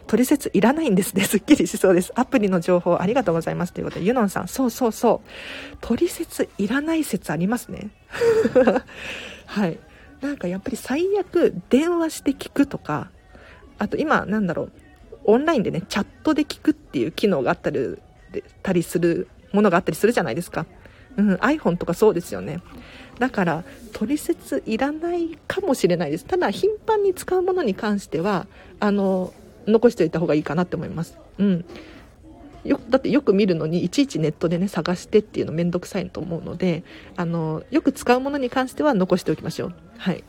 取説いらないんですね。すっきりしそうです。アプリの情報ありがとうございます。ということで、ユノンさん、そうそうそう。取説いらない説ありますね。はい。なんかやっぱり最悪電話して聞くとか、あと今なんだろう、オンラインでね、チャットで聞くっていう機能があったりたりするものがあったりするじゃないですか。うん、iPhone とかそうですよね。だから、取説いらないかもしれないです。ただ、頻繁に使うものに関しては、あの、残しておいた方がいいかなって思います。うん。よだってよく見るのにいちいちネットでね探してっていうのめんどくさいと思うのであのよく使うものに関しては残しておきましょうはい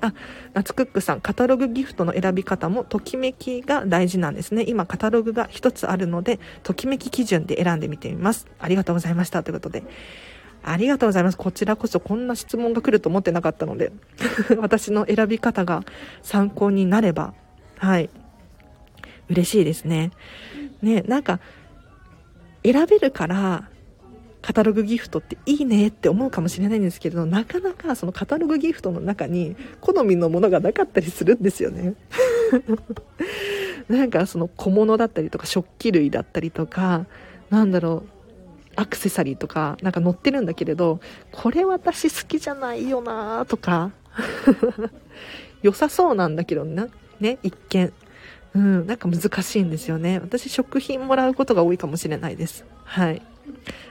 あ、夏クックさん、カタログギフトの選び方もときめきが大事なんですね。今、カタログが1つあるので、ときめき基準で選んでみてみます。ありがとうございました。ということで。ありがとうございます。こちらこそこんな質問が来ると思ってなかったので、私の選び方が参考になれば、はい。嬉しいですね。ね、なんか、選べるから、カタログギフトっていいねって思うかもしれないんですけれどなかなかそのカタログギフトの中に好みのものがなかったりするんですよね。なんかその小物だったりとか食器類だったりとかなんだろうアクセサリーとかなんか載ってるんだけれどこれ私好きじゃないよなとか 良さそうなんだけどなね一見。うんなんか難しいんですよね。私食品もらうことが多いかもしれないです。はい。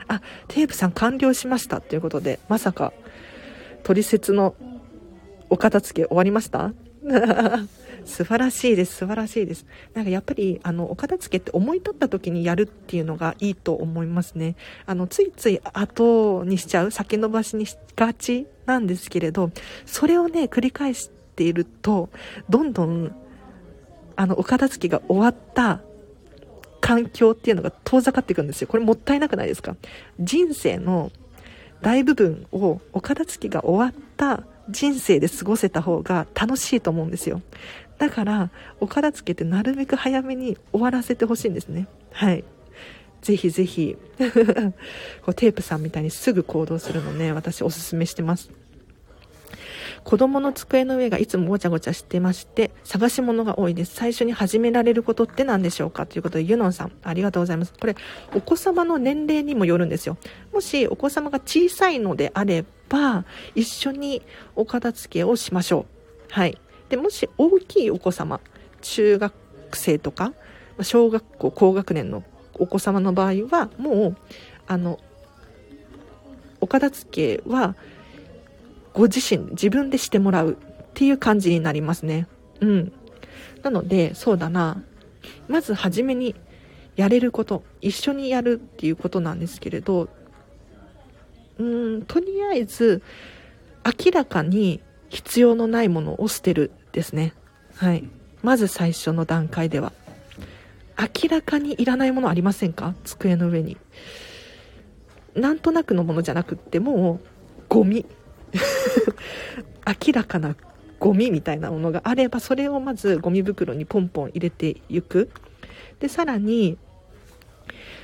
あ、テープさん完了しましたということで、まさか、取説のお片付け終わりました？素晴らしいです、素晴らしいです。なんかやっぱり、あの、お片付けって思い立った時にやるっていうのがいいと思いますね。あの、ついつい後にしちゃう、先延ばしにしがちなんですけれど、それをね、繰り返していると、どんどん、あの、お片付けが終わった環境っていうのが遠ざかっていくんですよ。これもったいなくないですか？人生の大部分をお片付きが終わった人生で過ごせた方が楽しいと思うんですよ。だから、お片付けってなるべく早めに終わらせてほしいんですね。はい。ぜひぜひ こうテープさんみたいにすぐ行動するのね、私おすすめしてます。子供の机の上がいつもごちゃごちゃしてまして、探し物が多いです。最初に始められることって何でしょうか？ということで、ユノンさん、ありがとうございます。これ、お子様の年齢にもよるんですよ。もし、お子様が小さいのであれば、一緒にお片付けをしましょう。はい。で、もし大きいお子様、中学生とか、小学校高学年のお子様の場合は、もう、あの、お片付けは、ご自身、自分でしてもらうっていう感じになりますね。うん。なので、そうだな。まず初めにやれること、一緒にやるっていうことなんですけれど、うーん、とりあえず、明らかに必要のないものを捨てるですね。はい。まず最初の段階では。明らかにいらないものありませんか？机の上に。なんとなくのものじゃなくってもうゴミ 明らかなゴミみたいなものがあればそれをまずゴミ袋にポンポン入れていく。でさらに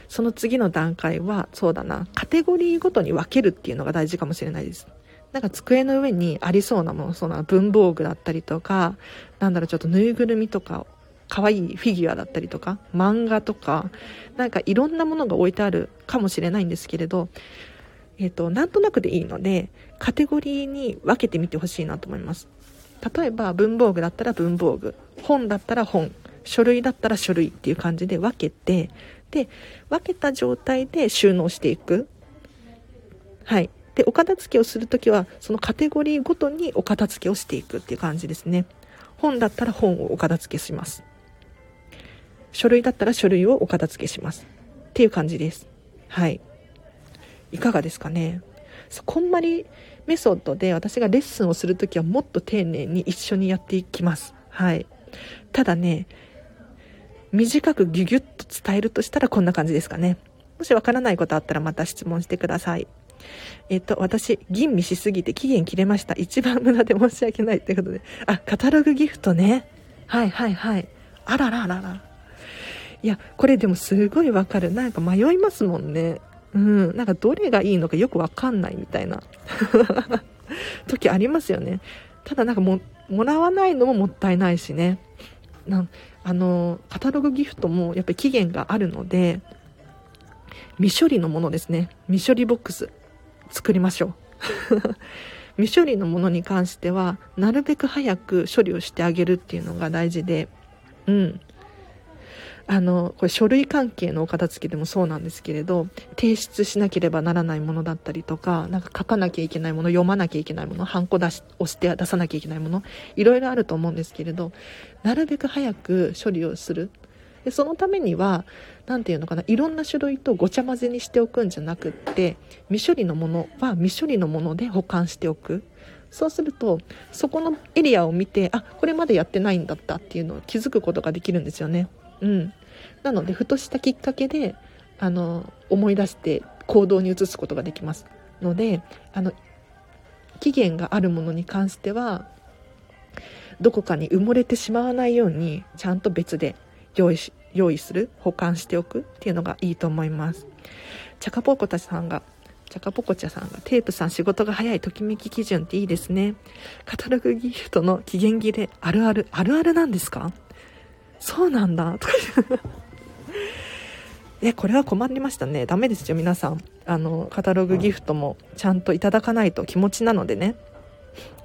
その次の段階はそうだなカテゴリーごとに分けるっていうのが大事かもしれないです。なんか机の上にありそうなものその文房具だったりとかなんだろうちょっとぬいぐるみとか可愛いフィギュアだったりとか漫画とかなんかいろんなものが置いてあるかもしれないんですけれどえっ、ー、となんとなくでいいのでカテゴリーに分けてみてほしいなと思います。例えば文房具だったら文房具本だったら本書類だったら書類っていう感じで分けてで分けた状態で収納していく。はい。でお片付けをするときはそのカテゴリーごとにお片付けをしていくっていう感じですね。本だったら本をお片付けします。書類だったら書類をお片付けします。っていう感じです。はい。いかがですかね？こんまりメソッドで私がレッスンをするときはもっと丁寧に一緒にやっていきますはいただね短くギュギュッと伝えるとしたらこんな感じですかねもしわからないことあったらまた質問してくださいえっと、私、吟味しすぎて期限切れました。一番無駄で申し訳ないってことで。あ、カタログギフトね。はいはいはい。あらららら。いや、これでもすごいわかる。なんか迷いますもんね。うん。なんかどれがいいのかよくわかんないみたいな 時ありますよね。ただなんかも、もらわないのももったいないしね。なあの、カタログギフトもやっぱり期限があるので、未処理のものですね。未処理ボックス。作りましょう 未処理のものに関してはなるべく早く処理をしてあげるっていうのが大事でうんあのこれ書類関係のお片付けでもそうなんですけれど提出しなければならないものだったりとかなんか書かなきゃいけないもの読まなきゃいけないものハンコ出し押して出さなきゃいけないものいろいろあると思うんですけれどなるべく早く処理をする。でそのためには何て言うのかないろんな種類とごちゃ混ぜにしておくんじゃなくって未処理のものは未処理のもので保管しておく。そうするとそこのエリアを見てあこれまでやってないんだったっていうのを気づくことができるんですよね。うん。なのでふとしたきっかけであの思い出して行動に移すことができますのであの期限があるものに関してはどこかに埋もれてしまわないようにちゃんと別で用意し用意する保管しておくっていうのがいいと思います。チャカポコたちさんがチャカポコチャさんがテープさん仕事が早いときめき基準っていいですね。カタログギフトの期限切れあるあるあるあるなんですか？そうなんだとか えこれは困りましたねダメですよ皆さんあのカタログギフトもちゃんといただかないと気持ちなのでね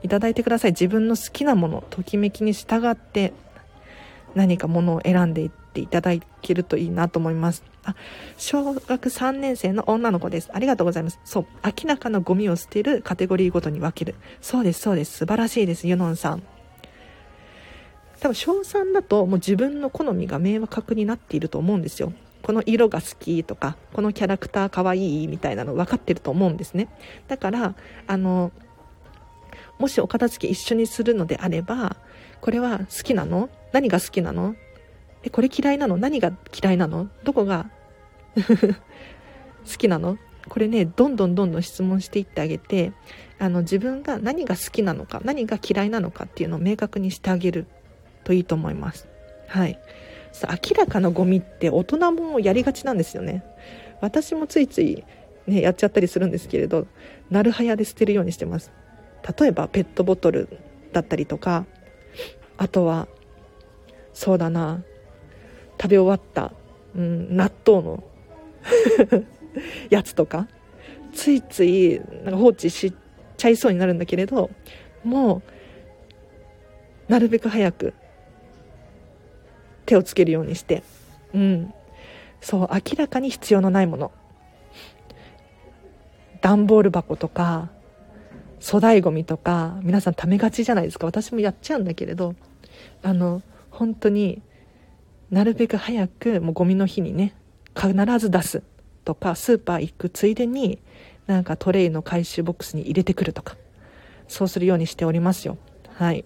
いただいてください自分の好きなものときめきに従って何かものを選んでいっていただけるといいなと思います。あ、小学3年生の女の子です。ありがとうございます。そう、明らかなゴミを捨てるカテゴリーごとに分ける。そうです、そうです。素晴らしいです、ユノンさん。多分小3だともう自分の好みが明確になっていると思うんですよ。この色が好きとか、このキャラクターかわいいみたいなの分かってると思うんですね。だから、あの、もしお片付け一緒にするのであれば、これは好きなの？何が好きなの？え、これ嫌いなの？何が嫌いなの？どこが 好きなの？これね、どんどんどんどん質問していってあげて、あの、自分が何が好きなのか、何が嫌いなのかっていうのを明確にしてあげる。といいと思います。はい。さ明らかなゴミって大人もやりがちなんですよね。私もついついね、やっちゃったりするんですけれど、なるはやで捨てるようにしてます。例えばペットボトルだったりとかあとはそうだな食べ終わった、うん、納豆のやつとかついついなんか放置しちゃいそうになるんだけれどもうなるべく早く手をつけるようにして。うん。そう明らかに必要のないもの。段ボール箱とか粗大ごみとか皆さんためがちじゃないですか。私もやっちゃうんだけれどあの本当になるべく早くもうゴミの日にね必ず出すとかスーパー行くついでになんかトレイの回収ボックスに入れてくるとかそうするようにしておりますよ。はい。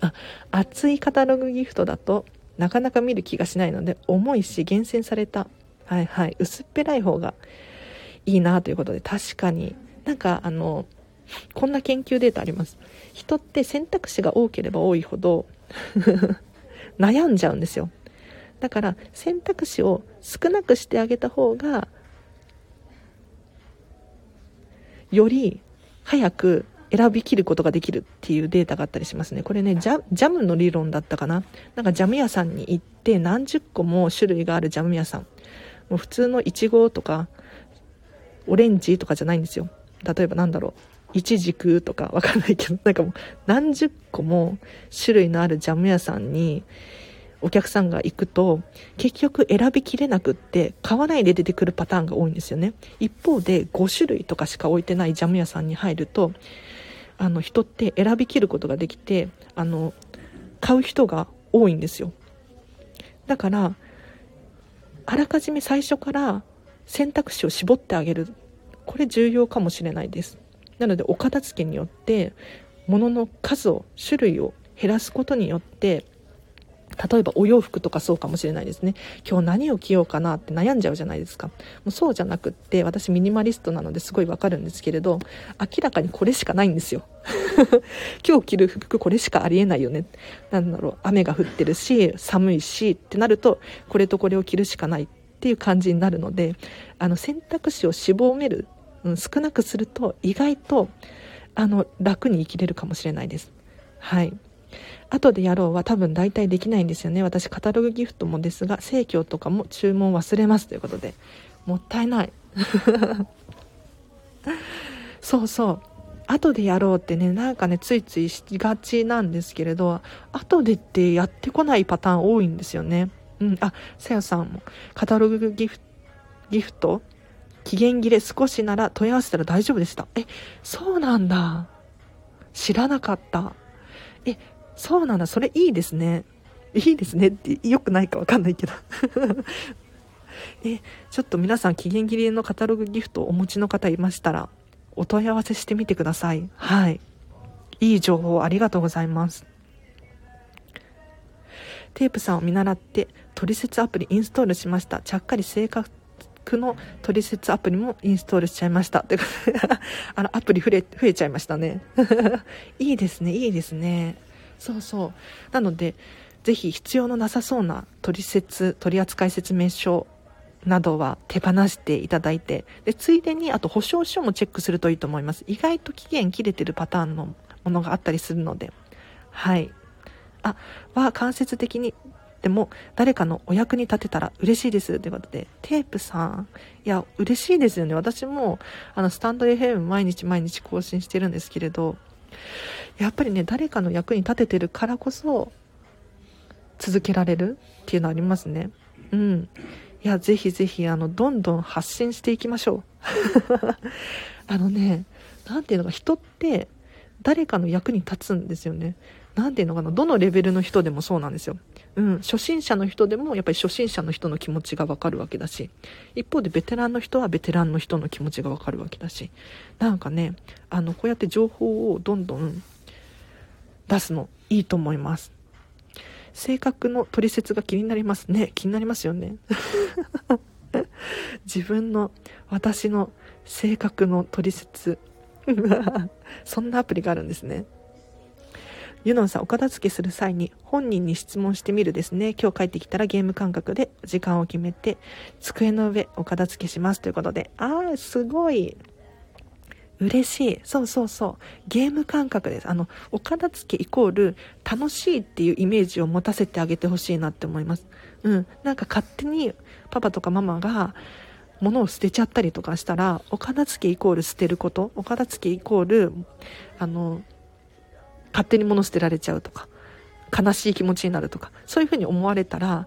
あ熱いカタログギフトだとなかなか見る気がしないので重いし厳選されたはいはい薄っぺらい方がいいなということで確かに。なんかあのこんな研究データあります。人って選択肢が多ければ多いほど 悩んじゃうんですよ。だから選択肢を少なくしてあげた方がより早く選びきることができるっていうデータがあったりしますね。これね、ジャジャムの理論だったかな。なんかジャム屋さんに行って何十個も種類があるジャム屋さん。もう普通のイチゴとか、オレンジとかじゃないんですよ。例えばなんだろう。イチジクとかわかんないけど、なんかもう何十個も種類のあるジャム屋さんにお客さんが行くと結局選びきれなくって買わないで出てくるパターンが多いんですよね一方で5種類とかしか置いてないジャム屋さんに入るとあの人って選びきることができてあの買う人が多いんですよ。だからあらかじめ最初から選択肢を絞ってあげる。これ重要かもしれないです。なのでお片付けによって物の数を種類を減らすことによって例えばお洋服とかそうかもしれないですね。今日何を着ようかなって悩んじゃうじゃないですか。もうそうじゃなくって私ミニマリストなのですごいわかるんですけれど明らかにこれしかないんですよ。今日着る服これしかありえないよね。なんだろう雨が降ってるし寒いしってなるとこれとこれを着るしかないっていう感じになるのであの選択肢を絞める、うん、少なくすると意外とあの楽に生きれるかもしれないです。はい。後でやろうは多分大体できないんですよね。私カタログギフトもですが生協とかも注文忘れますということで。もったいない。そうそう。後でやろうってねなんかねついついしがちなんですけれど後でってやってこないパターン多いんですよね。うん。あさよさんも。カタログギフギフト？期限切れ少しなら問い合わせたら大丈夫でした。えそうなんだ。知らなかった。えそうなんだ、それいいですね。いいですねって良くないかわかんないけど え、ちょっと皆さん期限切れのカタログギフトをお持ちの方いましたら、お問い合わせしてみてください。はい。いい情報ありがとうございます。テープさんを見習って、取説アプリインストールしました。ちゃっかり正確の取説アプリもインストールしちゃいました。ってことで あの、アプリ増え、増えちゃいましたね。いいですね、いいですね。そうそう。なのでぜひ必要のなさそうな取説取扱説明書などは手放していただいてでついでにあと保証書もチェックするといいと思います。意外と期限切れてるパターンのものがあったりするのではい。あは間接的にでも誰かのお役に立てたら嬉しいです。ということでテープさん。いや嬉しいですよね。私もあのスタンド FM 毎日毎日更新してるんですけれどやっぱりね誰かの役に立ててるからこそ続けられるっていうのありますね。うん。いやぜひぜひあのどんどん発信していきましょう。あのね何ていうのか人って誰かの役に立つんですよね。何ていうのかなどのレベルの人でもそうなんですよ。うん、初心者の人でもやっぱり初心者の人の気持ちがわかるわけだし一方でベテランの人はベテランの人の気持ちがわかるわけだしなんかねあのこうやって情報をどんどん出すのいいと思います。性格の取説が気になりますね。気になりますよね。自分の私の性格の取説そんなアプリがあるんですね。ユノンさん、お片付けする際に本人に質問してみるですね。今日帰ってきたらゲーム感覚で時間を決めて、机の上お片付けしますということで。ああ、すごい。嬉しい。そうそうそう。ゲーム感覚です。あの、お片付けイコール楽しいっていうイメージを持たせてあげてほしいなって思います。うん。なんか勝手にパパとかママが物を捨てちゃったりとかしたら、お片付けイコール捨てること、お片付けイコール、あの、勝手に物捨てられちゃうとか、悲しい気持ちになるとか、そういうふうに思われたら、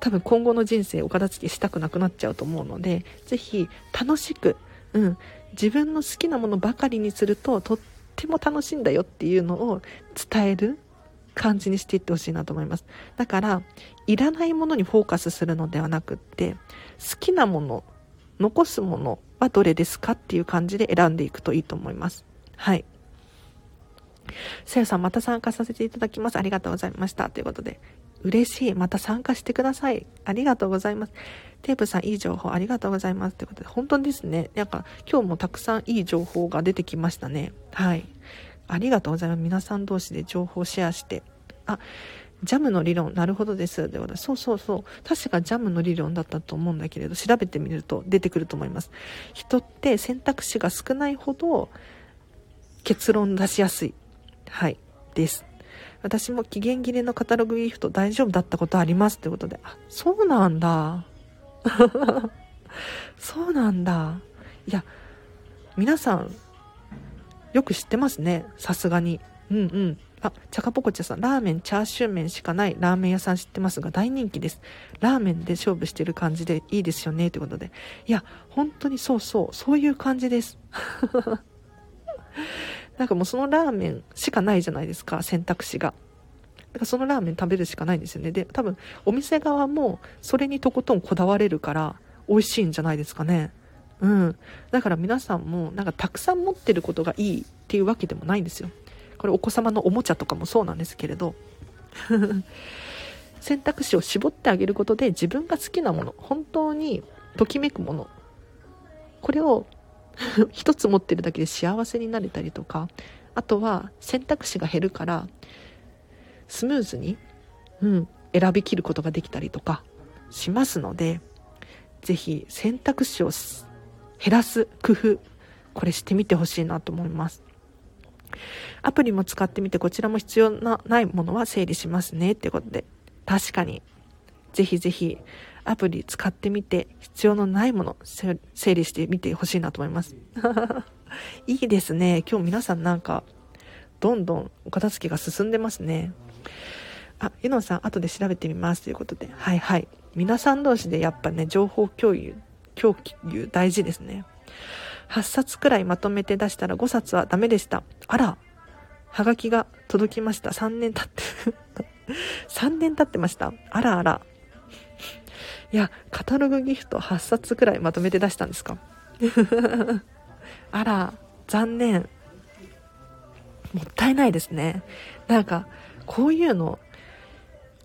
多分今後の人生お片付けしたくなくなっちゃうと思うので、ぜひ楽しく、うん、自分の好きなものばかりにするととっても楽しいんだよっていうのを伝える感じにしていってほしいなと思います。だからいらないものにフォーカスするのではなくって好きなもの残すものはどれですかっていう感じで選んでいくといいと思います。はい。さやさんまた参加させていただきますありがとうございましたということで嬉しい。また参加してください。ありがとうございます。テープさん、いい情報ありがとうございます。ということで、本当ですね。なんか、今日もたくさんいい情報が出てきましたね。はい。ありがとうございます。皆さん同士で情報シェアして。あ、ジャムの理論、なるほどです。でそうそうそう。確かジャムの理論だったと思うんだけれど、調べてみると出てくると思います。人って選択肢が少ないほど結論出しやすい。はい。です。私も期限切れのカタログギフト大丈夫だったことありますってことで、あ、そうなんだ。そうなんだ。いや、皆さん、よく知ってますね。さすがに。うんうん。あ、チャカポコチャさん、ラーメン、チャーシュー麺しかないラーメン屋さん知ってますが、大人気です。ラーメンで勝負してる感じでいいですよね、ということで。いや、本当にそうそう、そういう感じです。なんかもうそのラーメンしかないじゃないですか、選択肢が。だからそのラーメン食べるしかないんですよね。で、多分お店側もそれにとことんこだわれるから美味しいんじゃないですかね。うん。だから皆さんもなんかたくさん持ってることがいいっていうわけでもないんですよ。これお子様のおもちゃとかもそうなんですけれど。選択肢を絞ってあげることで自分が好きなもの、本当にときめくもの、これを 一つ持ってるだけで幸せになれたりとかあとは選択肢が減るからスムーズに、うん、選びきることができたりとかしますので是非選択肢を減らす工夫これしてみてほしいなと思います。アプリも使ってみてこちらも必要なないものは整理しますねってことで確かにぜひぜひアプリ使ってみて必要のないもの整理してみてほしいなと思います。いいですね。今日皆さんなんかどんどんお片付けが進んでますね。あユノンさん後で調べてみます。ということで。はいはい。皆さん同士でやっぱね情報共有共有大事ですね。8冊くらいまとめて出したら5冊はダメでした。あらはがきが届きました。3年経って 3年経ってました。あらあら。いや、カタログギフト8冊くらいまとめて出したんですか？あら、残念。もったいないですね。なんか、こういうの、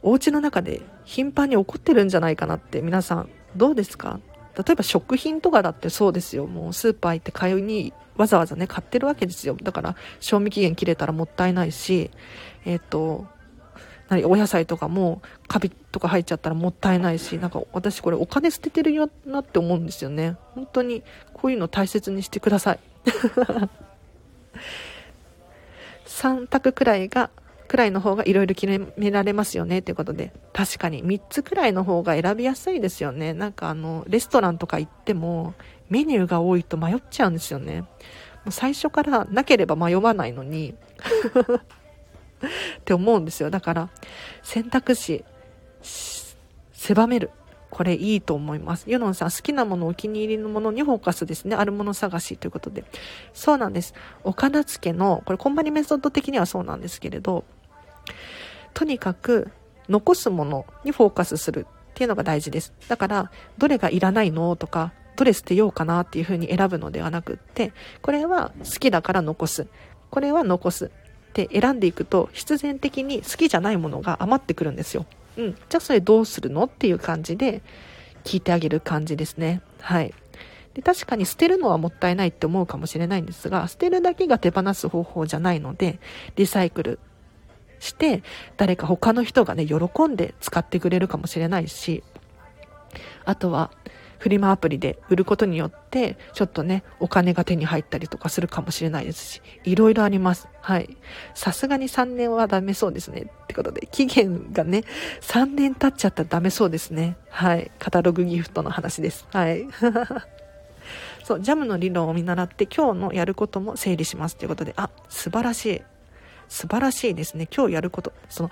お家の中で頻繁に起こってるんじゃないかなって皆さん、どうですか？例えば食品とかだってそうですよ。もうスーパー行って買いにわざわざね、買ってるわけですよ。だから、賞味期限切れたらもったいないし、えっ、ー、と、何お野菜とかもカビとか入っちゃったらもったいないしなんか私これお金捨ててるよなって思うんですよね。本当にこういうの大切にしてください。3択くらいがくらいの方がいろいろ決められますよねということで。確かに。3つくらいの方が選びやすいですよね。なんかあのレストランとか行ってもメニューが多いと迷っちゃうんですよね。もう最初からなければ迷わないのに。って思うんですよ。だから、選択肢、狭める。これいいと思います。ユノンさん、好きなもの、お気に入りのものにフォーカスですね。あるもの探しということで。そうなんです。お片付けの、これコンバニメソッド的にはそうなんですけれど、とにかく残すものにフォーカスするっていうのが大事です。だから、どれがいらないの？とか、どれ捨てようかな？っていうふうに選ぶのではなくって、これは好きだから残す。これは残す。って選んでいくと必然的に好きじゃないものが余ってくるんですよ。うん。じゃあそれどうするのっていう感じで聞いてあげる感じですね。はい。で確かに捨てるのはもったいないって思うかもしれないんですが、捨てるだけが手放す方法じゃないので、リサイクルして、誰か他の人がね、喜んで使ってくれるかもしれないし、あとは、フリマアプリで売ることによって、ちょっとね、お金が手に入ったりとかするかもしれないですし、いろいろあります。はい。さすがに3年はダメそうですね。ってことで、期限がね、3年経っちゃったらダメそうですね。はい。カタログギフトの話です。はい。そう、ジャムの理論を見習って今日のやることも整理しますということで、あ、素晴らしい。素晴らしいですね。今日やること、その、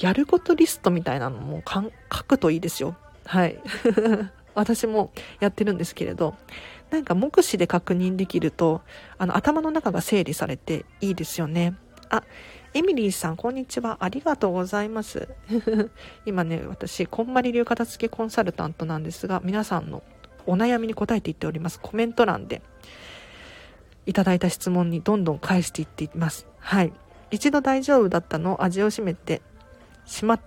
やることリストみたいなのも書くといいですよ。はい。私もやってるんですけれど、なんか目視で確認できると、あの、頭の中が整理されていいですよね。あ、エミリーさん、こんにちは。ありがとうございます。今ね、私、こんまり流片付けコンサルタントなんですが、皆さんのお悩みに答えていっております。コメント欄でいただいた質問にどんどん返していっています。はい。一度大丈夫だったのを味を占めてしまっ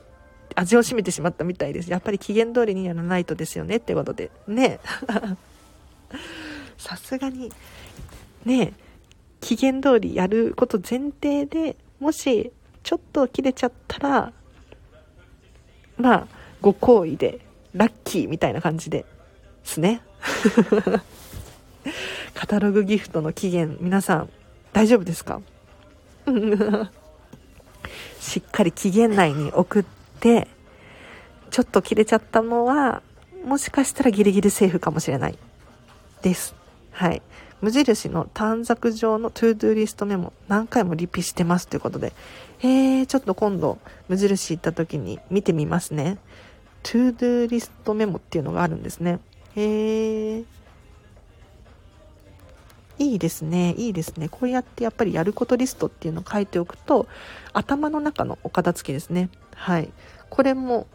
味を占めてしまったみたいです。やっぱり期限通りにやらないとですよねってことで。ね さすがに、ね期限通りやること前提でもしちょっと切れちゃったら、まあ、ご好意で、ラッキーみたいな感じですね。カタログギフトの期限、皆さん、大丈夫ですか？しっかり期限内に送って、ちょっと切れちゃったのは、もしかしたらギリギリセーフかもしれない。です。はい。無印の短冊状の to do list メモ何回もリピしてますということで、えー、ちょっと今度無印行った時に見てみますね。 to do list メモっていうのがあるんですね。へー。いいですね。いいですね。こうやってやっぱりやることリストっていうのを書いておくと、頭の中のお片付けですね。はい。これも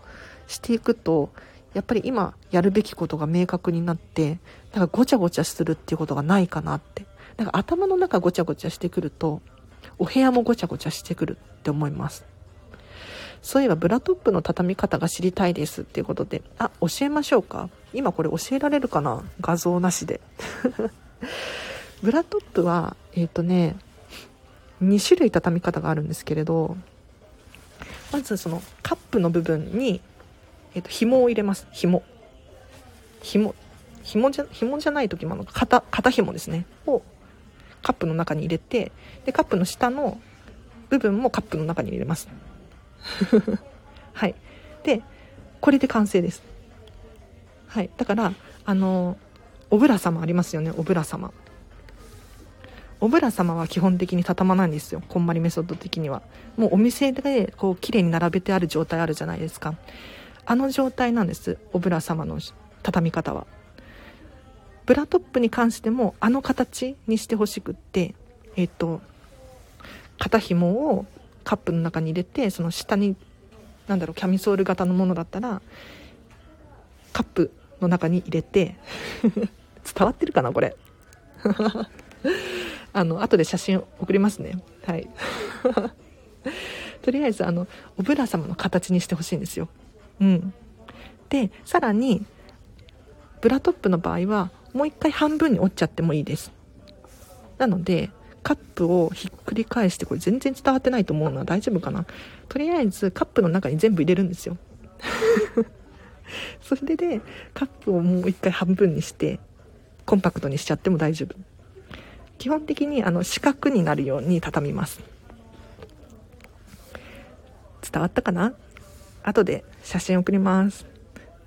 していくと、やっぱり今やるべきことが明確になって、なんかごちゃごちゃするっていうことがないかなって。なんか頭の中ごちゃごちゃしてくると、お部屋もごちゃごちゃしてくるって思います。そういえばブラトップの畳み方が知りたいですっていうことで、あ、教えましょうか今これ教えられるかな？画像なしで。ブラトップは、えっ、ー、とね、2種類畳み方があるんですけれど、まずそのカップの部分に、え、ー、と、紐を入れます。紐。紐。紐じゃ、紐じゃない時もあの、肩、肩紐ですね。をカップの中に入れて、で、カップの下の部分もカップの中に入れます。はい。で、これで完成です。はい。だから、あの、おぶら様ありますよね、おぶら様。おぶら様は基本的に畳まないんですよ。こんまりメソッド的には。もうお店で、こう、綺麗に並べてある状態あるじゃないですか。あの状態なんです。おぶら様の畳み方は。ブラトップに関しても、あの形にしてほしくって、えっ、と、肩紐をカップの中に入れて、その下に、なんだろう、キャミソール型のものだったら、カップの中に入れて 伝わってるかなこれあの、後で写真送りますね。はい。とりあえず、あの、おぶら様の形にしてほしいんですよ。うん。で、さらに、ブラトップの場合は、もう一回半分に折っちゃってもいいです。なので、カップをひっくり返して、これ全然伝わってないと思うのは大丈夫かな。とりあえず、カップの中に全部入れるんですよ。それで、カップをもう一回半分にして、コンパクトにしちゃっても大丈夫。基本的にあの四角になるように畳みます。伝わったかな？後で写真送ります。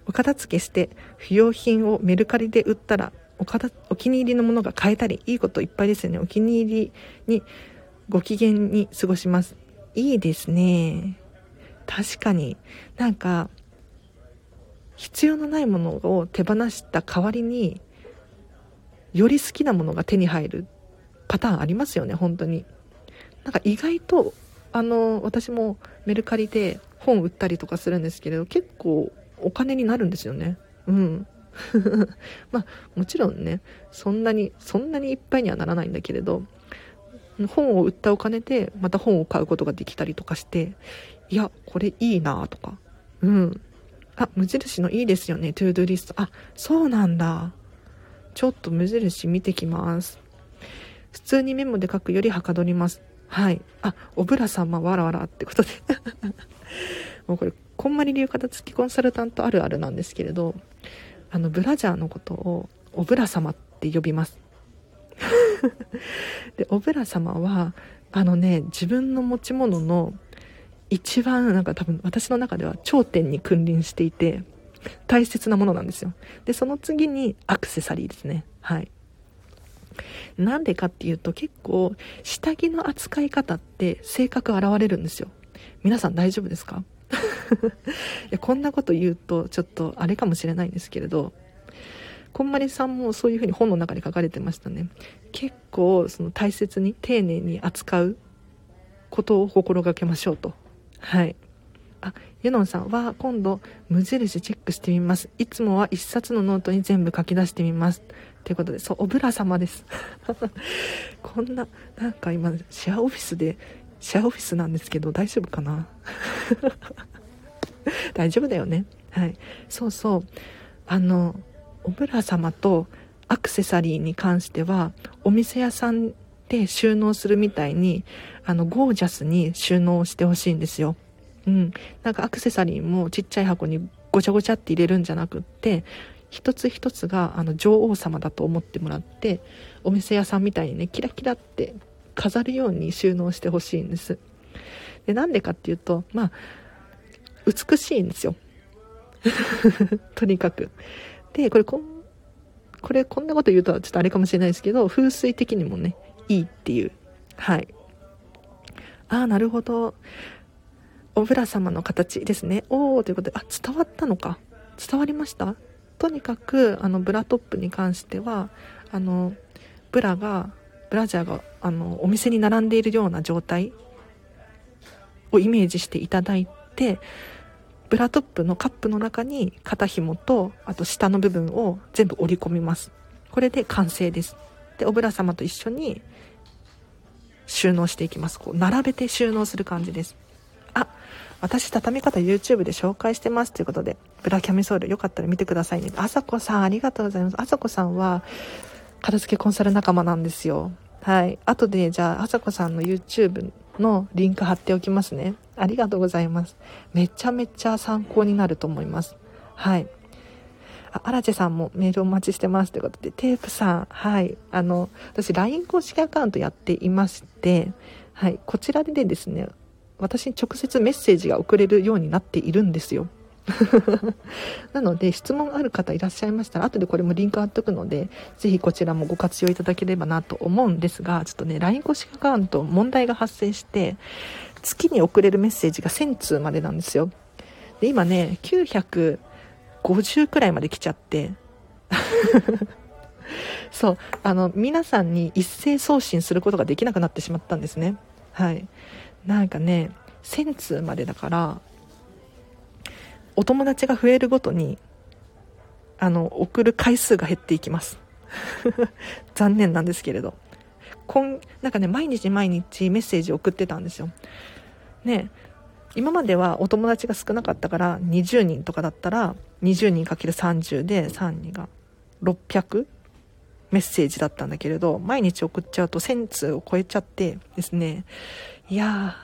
お片付けして不要品をメルカリで売ったらおかお気に入りのものが買えたりいいこといっぱいですよね。お気に入りにご機嫌に過ごします。いいですね。確かに。なんか必要のないものを手放した代わりにより好きなものが手に入る。パターンありますよね、本当に。なんか意外と、あの、私もメルカリで本売ったりとかするんですけれど、結構お金になるんですよね。うん。まあ、もちろんね、そんなに、そんなにいっぱいにはならないんだけれど、本を売ったお金でまた本を買うことができたりとかして、いや、これいいなとか。うん。あ、無印のいいですよね、トゥードゥリスト。あ、そうなんだ。ちょっと無印見てきます。普通にメモで書くよりはかどります。はい。あ、おぶら様わらわらってことで。もうこれ、こんまり流片付きコンサルタントあるあるなんですけれど、あのブラジャーのことをおぶら様って呼びます。でおぶら様はあのね自分の持ち物の一番なんか多分私の中では頂点に君臨していて大切なものなんですよ。でその次にアクセサリーですね。はい。なんでかっていうと結構下着の扱い方って性格現れるんですよ。皆さん大丈夫ですか？いやこんなこと言うとちょっとあれかもしれないんですけれどこんまりさんもそういうふうに本の中に書かれてましたね。結構その大切に丁寧に扱うことを心がけましょうと。はい。あユノンさんは今度無印チェックしてみます。いつもは1冊のノートに全部書き出してみます。ということでそうおぶら様です。こんななんか今シェアオフィスでシェアオフィスなんですけど大丈夫かな？大丈夫だよね。はい。そうそう。あのおぶら様とアクセサリーに関してはお店屋さんで収納するみたいにあのゴージャスに収納してほしいんですよ。うん。なんかアクセサリーもちっちゃい箱にごちゃごちゃって入れるんじゃなくって一つ一つがあの女王様だと思ってもらってお店屋さんみたいにねキラキラって飾るように収納してほしいんです。でなんでかっていうとまあ美しいんですよ。とにかく。でこれここれこんなこと言うとちょっとあれかもしれないですけど風水的にもねいいっていう。はい。ああなるほど。おぶら様の形ですね。おおということであ伝わったのか。伝わりました？とにかくあのブラトップに関してはあのブラがブラジャーがあのお店に並んでいるような状態をイメージしていただいてブラトップのカップの中に肩紐とあと下の部分を全部折り込みます。これで完成です。でおぶら様と一緒に収納していきます。こう並べて収納する感じです。あ私畳み方 YouTube で紹介してますということでブラキャミソールよかったら見てくださいね。あさこさんありがとうございます。あさこさんは片付けコンサル仲間なんですよ。はい。後でじゃああさこさんの YouTube のリンク貼っておきますね。ありがとうございます。めちゃめちゃ参考になると思います。はい。あ、アラチェさんもメールお待ちしてますということで、テープさん、はい、あの、私 LINE 公式アカウントやっていまして、はい、こちらでですね、私に直接メッセージが送れるようになっているんですよ。なので質問ある方いらっしゃいましたら後でこれもリンク貼っとくのでぜひこちらもご活用いただければなと思うんですがちょっとね LINE 公式アカウント問題が発生して月に送れるメッセージが1000通までなんですよ。で今ね950くらいまで来ちゃって。そう。あの皆さんに一斉送信することができなくなってしまったんですね。はい。なんかね1000通までだからお友達が増えるごとにあの送る回数が減っていきます。残念なんですけれど。今なんかね毎日毎日メッセージ送ってたんですよ。ね今まではお友達が少なかったから20人とかだったら20人 ×30 で3人が600メッセージだったんだけれど毎日送っちゃうと1000通を超えちゃってですね。いや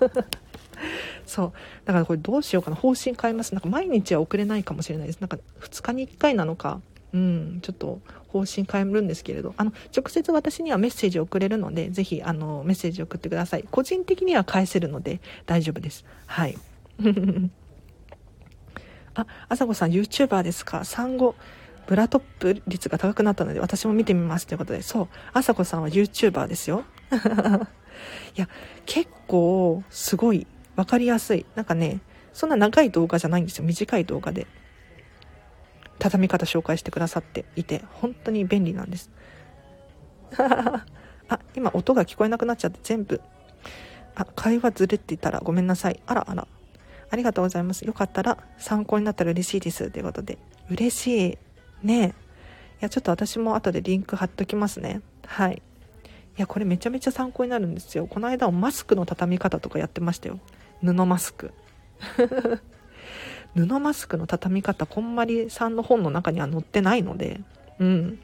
ー。そう。だからこれどうしようかな。方針変えます。なんか毎日は送れないかもしれないです。なんか2日に1回なのか。うん。ちょっと方針変えるんですけれど。あの直接私にはメッセージを送れるのでぜひあのメッセージを送ってください。個人的には返せるので大丈夫です。はい。ああさこさん YouTuber ですか。産後。ブラトップ率が高くなったので私も見てみますということで。そう。あさこさんは YouTuber ですよ。いや結構すごい分かりやすい。なんかねそんな長い動画じゃないんですよ。短い動画で。畳み方紹介してくださっていて本当に便利なんです。あ今音が聞こえなくなっちゃって全部。あ会話ずれてたらごめんなさい。あらあら。ありがとうございます。よかったら参考になったら嬉しいです。ということで。嬉しい。ね。いやちょっと私も後でリンク貼っときますね。はい。いやこれめちゃめちゃ参考になるんですよ。この間もマスクの畳み方とかやってましたよ。布マスク。布マスクの畳み方こんまりさんの本の中には載ってないので。うん。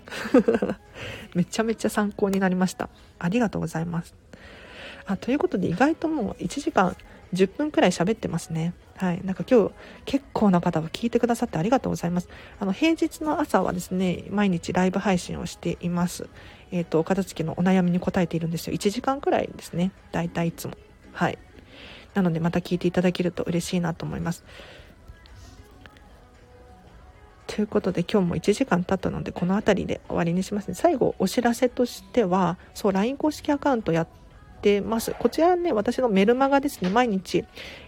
めちゃめちゃ参考になりました。ありがとうございます。あということで意外ともう1時間10分くらい喋ってますね。はい。なんか今日結構な方が聞いてくださってありがとうございます。あの、平日の朝はですね、毎日ライブ配信をしています。えっ、ー、と、お片付けのお悩みに答えているんですよ。1時間くらいですね。だいたいいつも。はい。なのでまた聞いていただけると嬉しいなと思います。ということで今日も1時間経ったのでこの辺りで終わりにしますね。最後お知らせとしては、そう、LINE 公式アカウントやってます。こちらね、私のメルマガですね、毎日、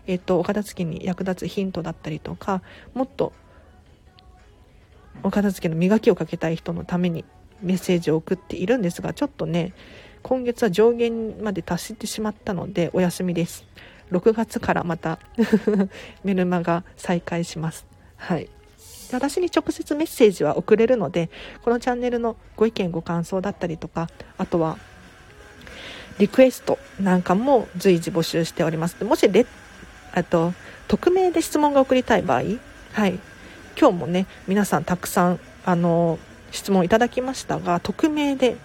えっ、と、お片付けに役立つヒントだったりとか、もっとお片付けの磨きをかけたい人のためにメッセージを送っているんですが、ちょっとね、今月は上限まで達してしまったのでお休みです。6月からまた メルマが再開します。はい。私に直接メッセージは送れるので、このチャンネルのご意見ご感想だったりとか、あとは、リクエストなんかも随時募集しております。もしレ、あと、匿名で質問が送りたい場合、はい。今日もね、皆さんたくさん、あの、質問いただきましたが、匿名で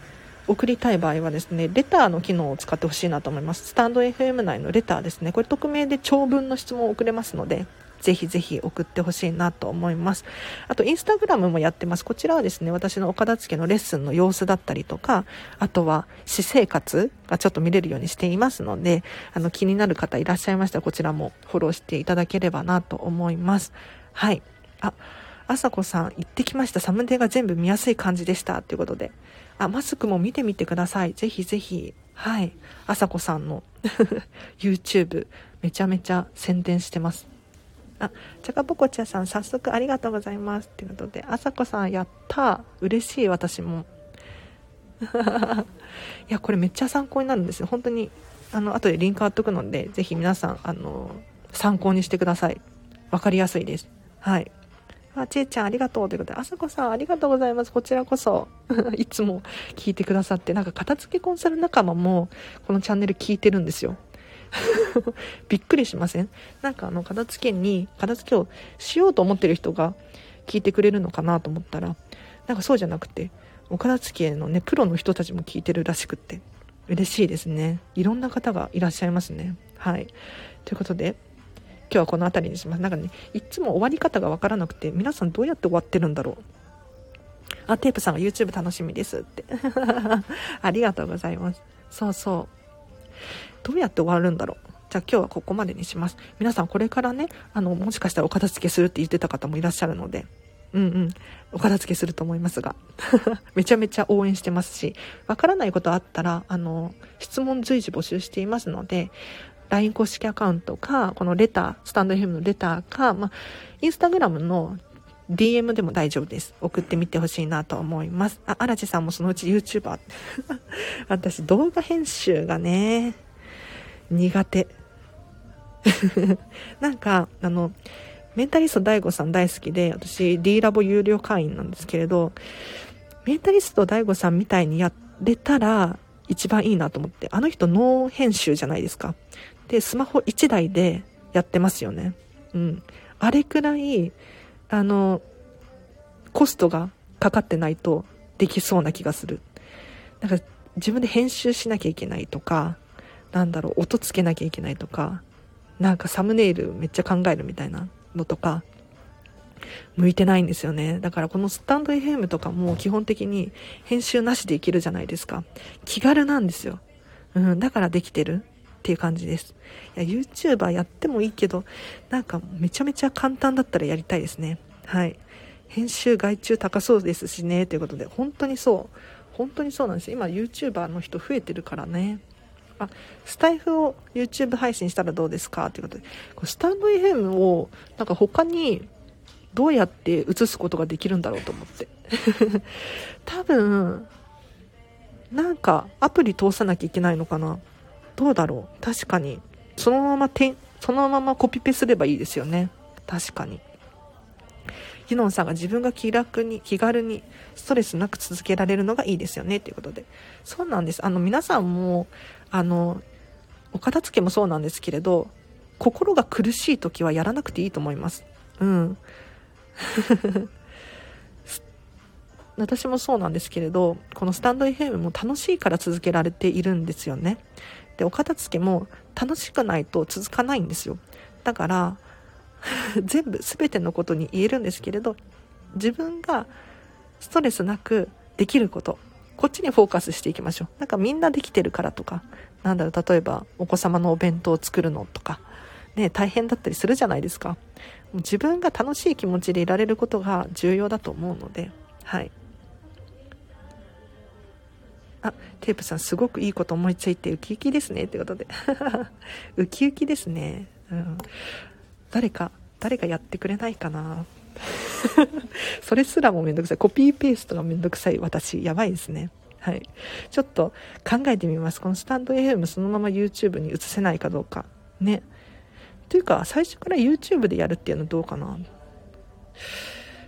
送りたい場合はですね、レターの機能を使ってほしいなと思います。スタンド FM 内のレターですね。これ匿名で長文の質問を送れますので、ぜひぜひ送ってほしいなと思います。あと、インスタグラムもやってます。こちらはですね、私のお片付けのレッスンの様子だったりとか、あとは私生活がちょっと見れるようにしていますので、あの、気になる方いらっしゃいましたら、こちらもフォローしていただければなと思います。はい。あ、あさこさん、行ってきました。サムネが全部見やすい感じでした。ということで。あ、マスクも見てみてください。ぜひぜひ。はい。あさこさんの YouTube、めちゃめちゃ宣伝してます。あ、ちゃかぽこちゃさん、早速ありがとうございます。ということで、あさこさん、やった嬉しい、私も。いや、これめっちゃ参考になるんですよ。本当に、あの、後でリンク貼っとくので、ぜひ皆さん、あの、参考にしてください。わかりやすいです。はい。あ、ちえちゃんありがとうということで、あさこさんありがとうございます。こちらこそ。いつも聞いてくださって、なんか片付けコンサル仲間もこのチャンネル聞いてるんですよ。びっくりしません？なんかあの、片付けに、片付けをしようと思ってる人が聞いてくれるのかなと思ったら、なんかそうじゃなくて、お片付けのね、プロの人たちも聞いてるらしくって、嬉しいですね。いろんな方がいらっしゃいますね。はい。ということで、今日はこの辺りにします。なんかね、いつも終わり方がわからなくて、皆さんどうやって終わってるんだろう？あ、テープさんが YouTube 楽しみですって。ありがとうございます。そうそう。どうやって終わるんだろう。じゃあ今日はここまでにします。皆さんこれからね、あの、もしかしたらお片付けするって言ってた方もいらっしゃるので、うんうん。お片付けすると思いますが。めちゃめちゃ応援してますし、わからないことあったら、あの、質問随時募集していますので、LINE 公式アカウントか、このレター、スタンド FM のレターか、まあ、インスタグラムの DM でも大丈夫です。送ってみてほしいなと思います。あ、荒地さんもそのうち YouTuber。私、動画編集がね、苦手。なんか、あの、メンタリスト DAIGO さん大好きで、私 D ラボ有料会員なんですけれど、メンタリスト DAIGO さんみたいにやれたら一番いいなと思って、あの人ノー編集じゃないですか。で、スマホ1台でやってますよね。うん。あれくらい、あの、コストがかかってないとできそうな気がする。なんか自分で編集しなきゃいけないとか、なんだろう、音つけなきゃいけないとか、なんかサムネイルめっちゃ考えるみたいなのとか、向いてないんですよね。だからこのスタンド FM とかも基本的に編集なしでいけるじゃないですか。気軽なんですよ。うん、だからできてる。っていう感じです。いや、YouTuber やってもいいけど、なんかめちゃめちゃ簡単だったらやりたいですね。はい。編集外注高そうですしね、ということで、本当にそう。本当にそうなんです。今 YouTuber の人増えてるからね。あ、スタイフを YouTube 配信したらどうですか？ということで、スタンド FM をなんか他にどうやって映すことができるんだろうと思って。多分、なんかアプリ通さなきゃいけないのかなどうだろう確かに。そのままて、そのままコピペすればいいですよね。確かに。ユノンさんが自分が気楽に、気軽に、ストレスなく続けられるのがいいですよね、ということで。そうなんです。あの、皆さんも、あの、お片付けもそうなんですけれど、心が苦しい時はやらなくていいと思います。うん。私もそうなんですけれど、このスタンド FM も楽しいから続けられているんですよね。で、お片付けも楽しくないと続かないんですよ。だから、全部全てのことに言えるんですけれど自分がストレスなくできることこっちにフォーカスしていきましょう。なんかみんなできてるからとか。なんだろう例えばお子様のお弁当を作るのとか。ね大変だったりするじゃないですか。自分が楽しい気持ちでいられることが重要だと思うので。はい。あ、テープさんすごくいいこと思いついてウキウキですね。ってことで。ウキウキですね。うん。誰か、誰かやってくれないかな。それすらもめんどくさい。コピーペーストがめんどくさい私、やばいですね。はい。ちょっと考えてみます。このスタンド FM そのまま YouTube に移せないかどうか。ね。というか、最初から YouTube でやるっていうのどうかな。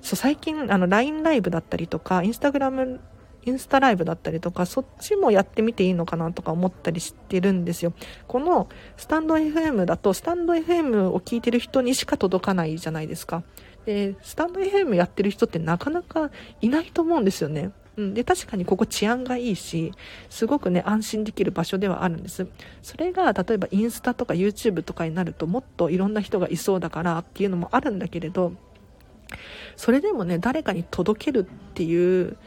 そう、最近、あの、LINE ライブだったりとか、Instagram インスタライブだったりとか、そっちもやってみていいのかなとか思ったりしてるんですよ。このスタンド FM だと、スタンド FM を聞いてる人にしか届かないじゃないですか。で、スタンド FM やってる人ってなかなかいないと思うんですよね。うん、で、確かにここ治安がいいし、すごくね、安心できる場所ではあるんです。それが、例えばインスタとか YouTube とかになると、もっといろんな人がいそうだからっていうのもあるんだけれど、それでもね、誰かに届けるっていう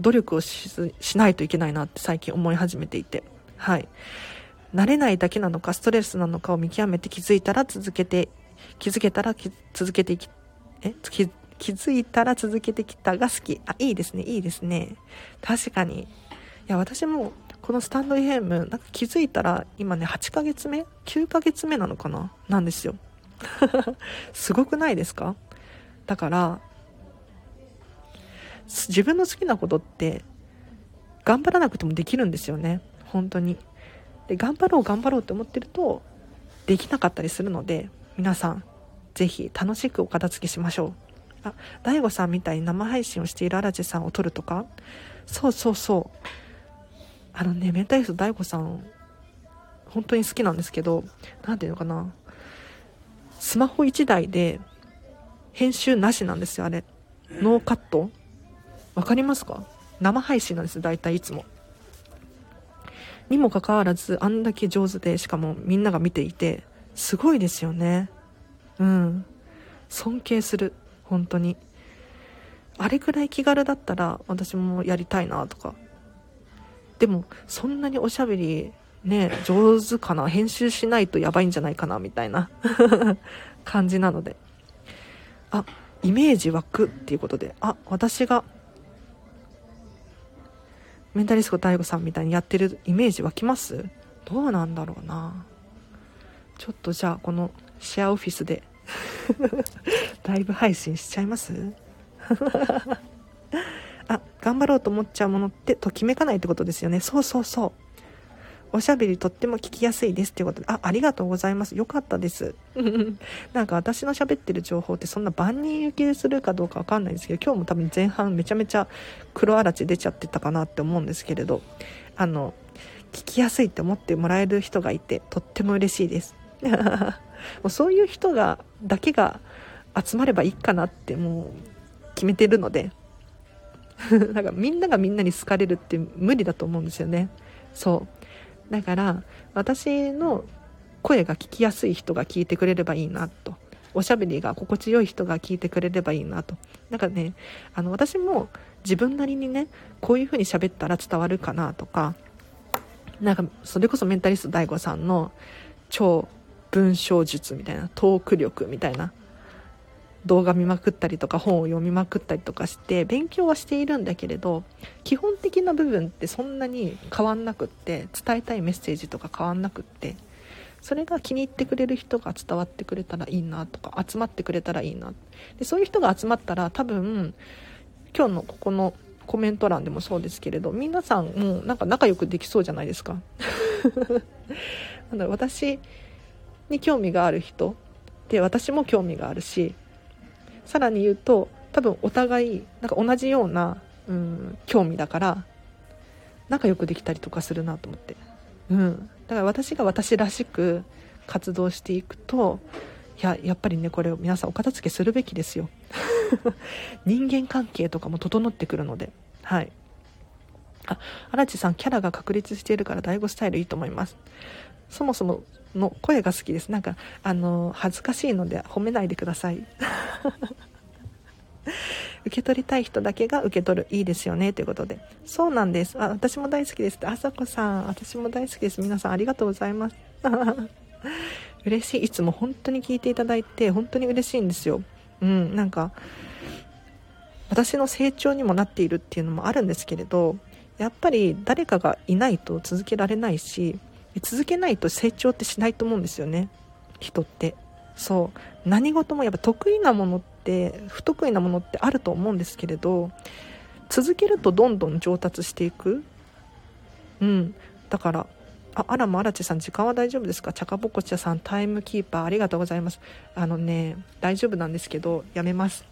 努力をしないといけないなって最近思い始めていて、はい。慣れないだけなのか、ストレスなのかを見極めて気づいたら続けて、気づけたら続けていき、え気気づいたら続けてきたが好き。あ、いいですね、いいですね。確かに。いや、私も、このスタンド FM、なんか気づいたら、今ね、8ヶ月目 ?9 ヶ月目なのかな？なんですよ。すごくないですか？だから、自分の好きなことって頑張らなくてもできるんですよね本当にで頑張ろう頑張ろうって思ってるとできなかったりするので皆さん是非楽しくお片付けしましょう。あ DAIGO さんみたいに生配信をしている荒地さんを撮るとか？そうそうそう。あのねメンタリスト DAIGO さん本当に好きなんですけど何ていうのかな？スマホ1台で編集なしなんですよあれ。ノーカット。分かりますか？生配信なんです大体いつも。にもかかわらずあんだけ上手でしかもみんなが見ていてすごいですよね。うん。尊敬する。本当に。あれくらい気軽だったら私もやりたいなとか。でもそんなにおしゃべりね上手かな編集しないとやばいんじゃないかなみたいな。感じなので。あイメージ湧くっていうことで。あ私がメンタリスト DAIGO さんみたいにやってるイメージ湧きます？どうなんだろうな。ちょっとじゃあこのシェアオフィスでライブ配信しちゃいます？あ頑張ろうと思っちゃうものってときめかないってことですよねそうそうそうおしゃべりとっても聞きやすいですっていうことで、あ、ありがとうございます。よかったです。なんか私の喋ってる情報ってそんな万人受けするかどうかわかんないんですけど、今日も多分前半めちゃめちゃ黒あらち出ちゃってたかなって思うんですけれど、あの、聞きやすいって思ってもらえる人がいて、とっても嬉しいです。もうそういう人が、だけが集まればいいかなってもう決めてるので、なんかみんながみんなに好かれるって無理だと思うんですよね。そう。だから私の声が聞きやすい人が聞いてくれればいいなとおしゃべりが心地よい人が聞いてくれればいいなとなんかねあの私も自分なりにねこういう風に喋ったら伝わるかなとかなんかそれこそメンタリスト DAIGO さんの超文章術みたいなトーク力みたいな動画見まくったりとか本を読みまくったりとかして勉強はしているんだけれど基本的な部分ってそんなに変わんなくって伝えたいメッセージとか変わんなくってそれが気に入ってくれる人が伝わってくれたらいいなとか集まってくれたらいいなでそういう人が集まったら多分今日のここのコメント欄でもそうですけれど皆さんもなんか仲良くできそうじゃないですか。なんだろう私に興味がある人で私も興味があるしさらに言うと多分お互いなんか同じような、うん、興味だから仲良くできたりとかするなと思って、うん、だから私が私らしく活動していくといややっぱりねこれを皆さんお片付けするべきですよ。人間関係とかも整ってくるので。はい。あ荒地さんキャラが確立しているから第5スタイルいいと思います。そもそもの声が好きです。なんかあの恥ずかしいので褒めないでください。受け取りたい人だけが受け取る。いいですよね。ということで。そうなんです。あ私も大好きですあさこさん。私も大好きです。皆さんありがとうございます。嬉しい。いつも本当に聞いていただいて本当に嬉しいんですよ。うん。なんか私の成長にもなっているっていうのもあるんですけれどやっぱり誰かがいないと続けられないし続けないと成長ってしないと思うんですよね人ってそう何事もやっぱ得意なものって不得意なものってあると思うんですけれど続けるとどんどん上達していくうんだからあ、あらもあらちさん、時間は大丈夫ですか？チャカボコチャさん、タイムキーパー、ありがとうございます。あのね、大丈夫なんですけど、やめます。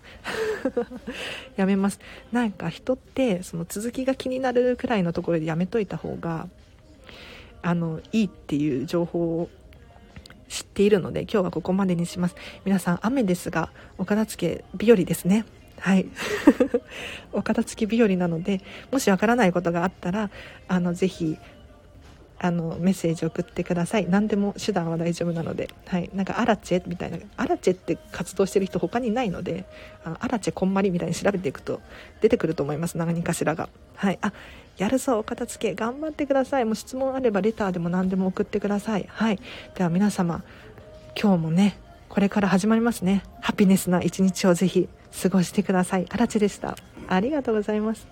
やめます。なんか人って、その続きが気になるくらいのところでやめといた方が、あの、いいっていう情報を知っているので、今日はここまでにします。皆さん、雨ですが、お片付け日和ですね。はい。お片付け日和なので、もしわからないことがあったら、あの、ぜひ、あのメッセージ送ってください何でも手段は大丈夫なので、はい、なんかアラチェみたいなアラチェって活動してる人他にないのであのアラチェこんまりみたいに調べていくと出てくると思います何かしらがはいあやるぞお片付け頑張ってください。もう質問あればレターでも何でも送ってください。はい。では皆様今日もねこれから始まりますね。ハピネスな一日をぜひ過ごしてください。あらちでした。ありがとうございます。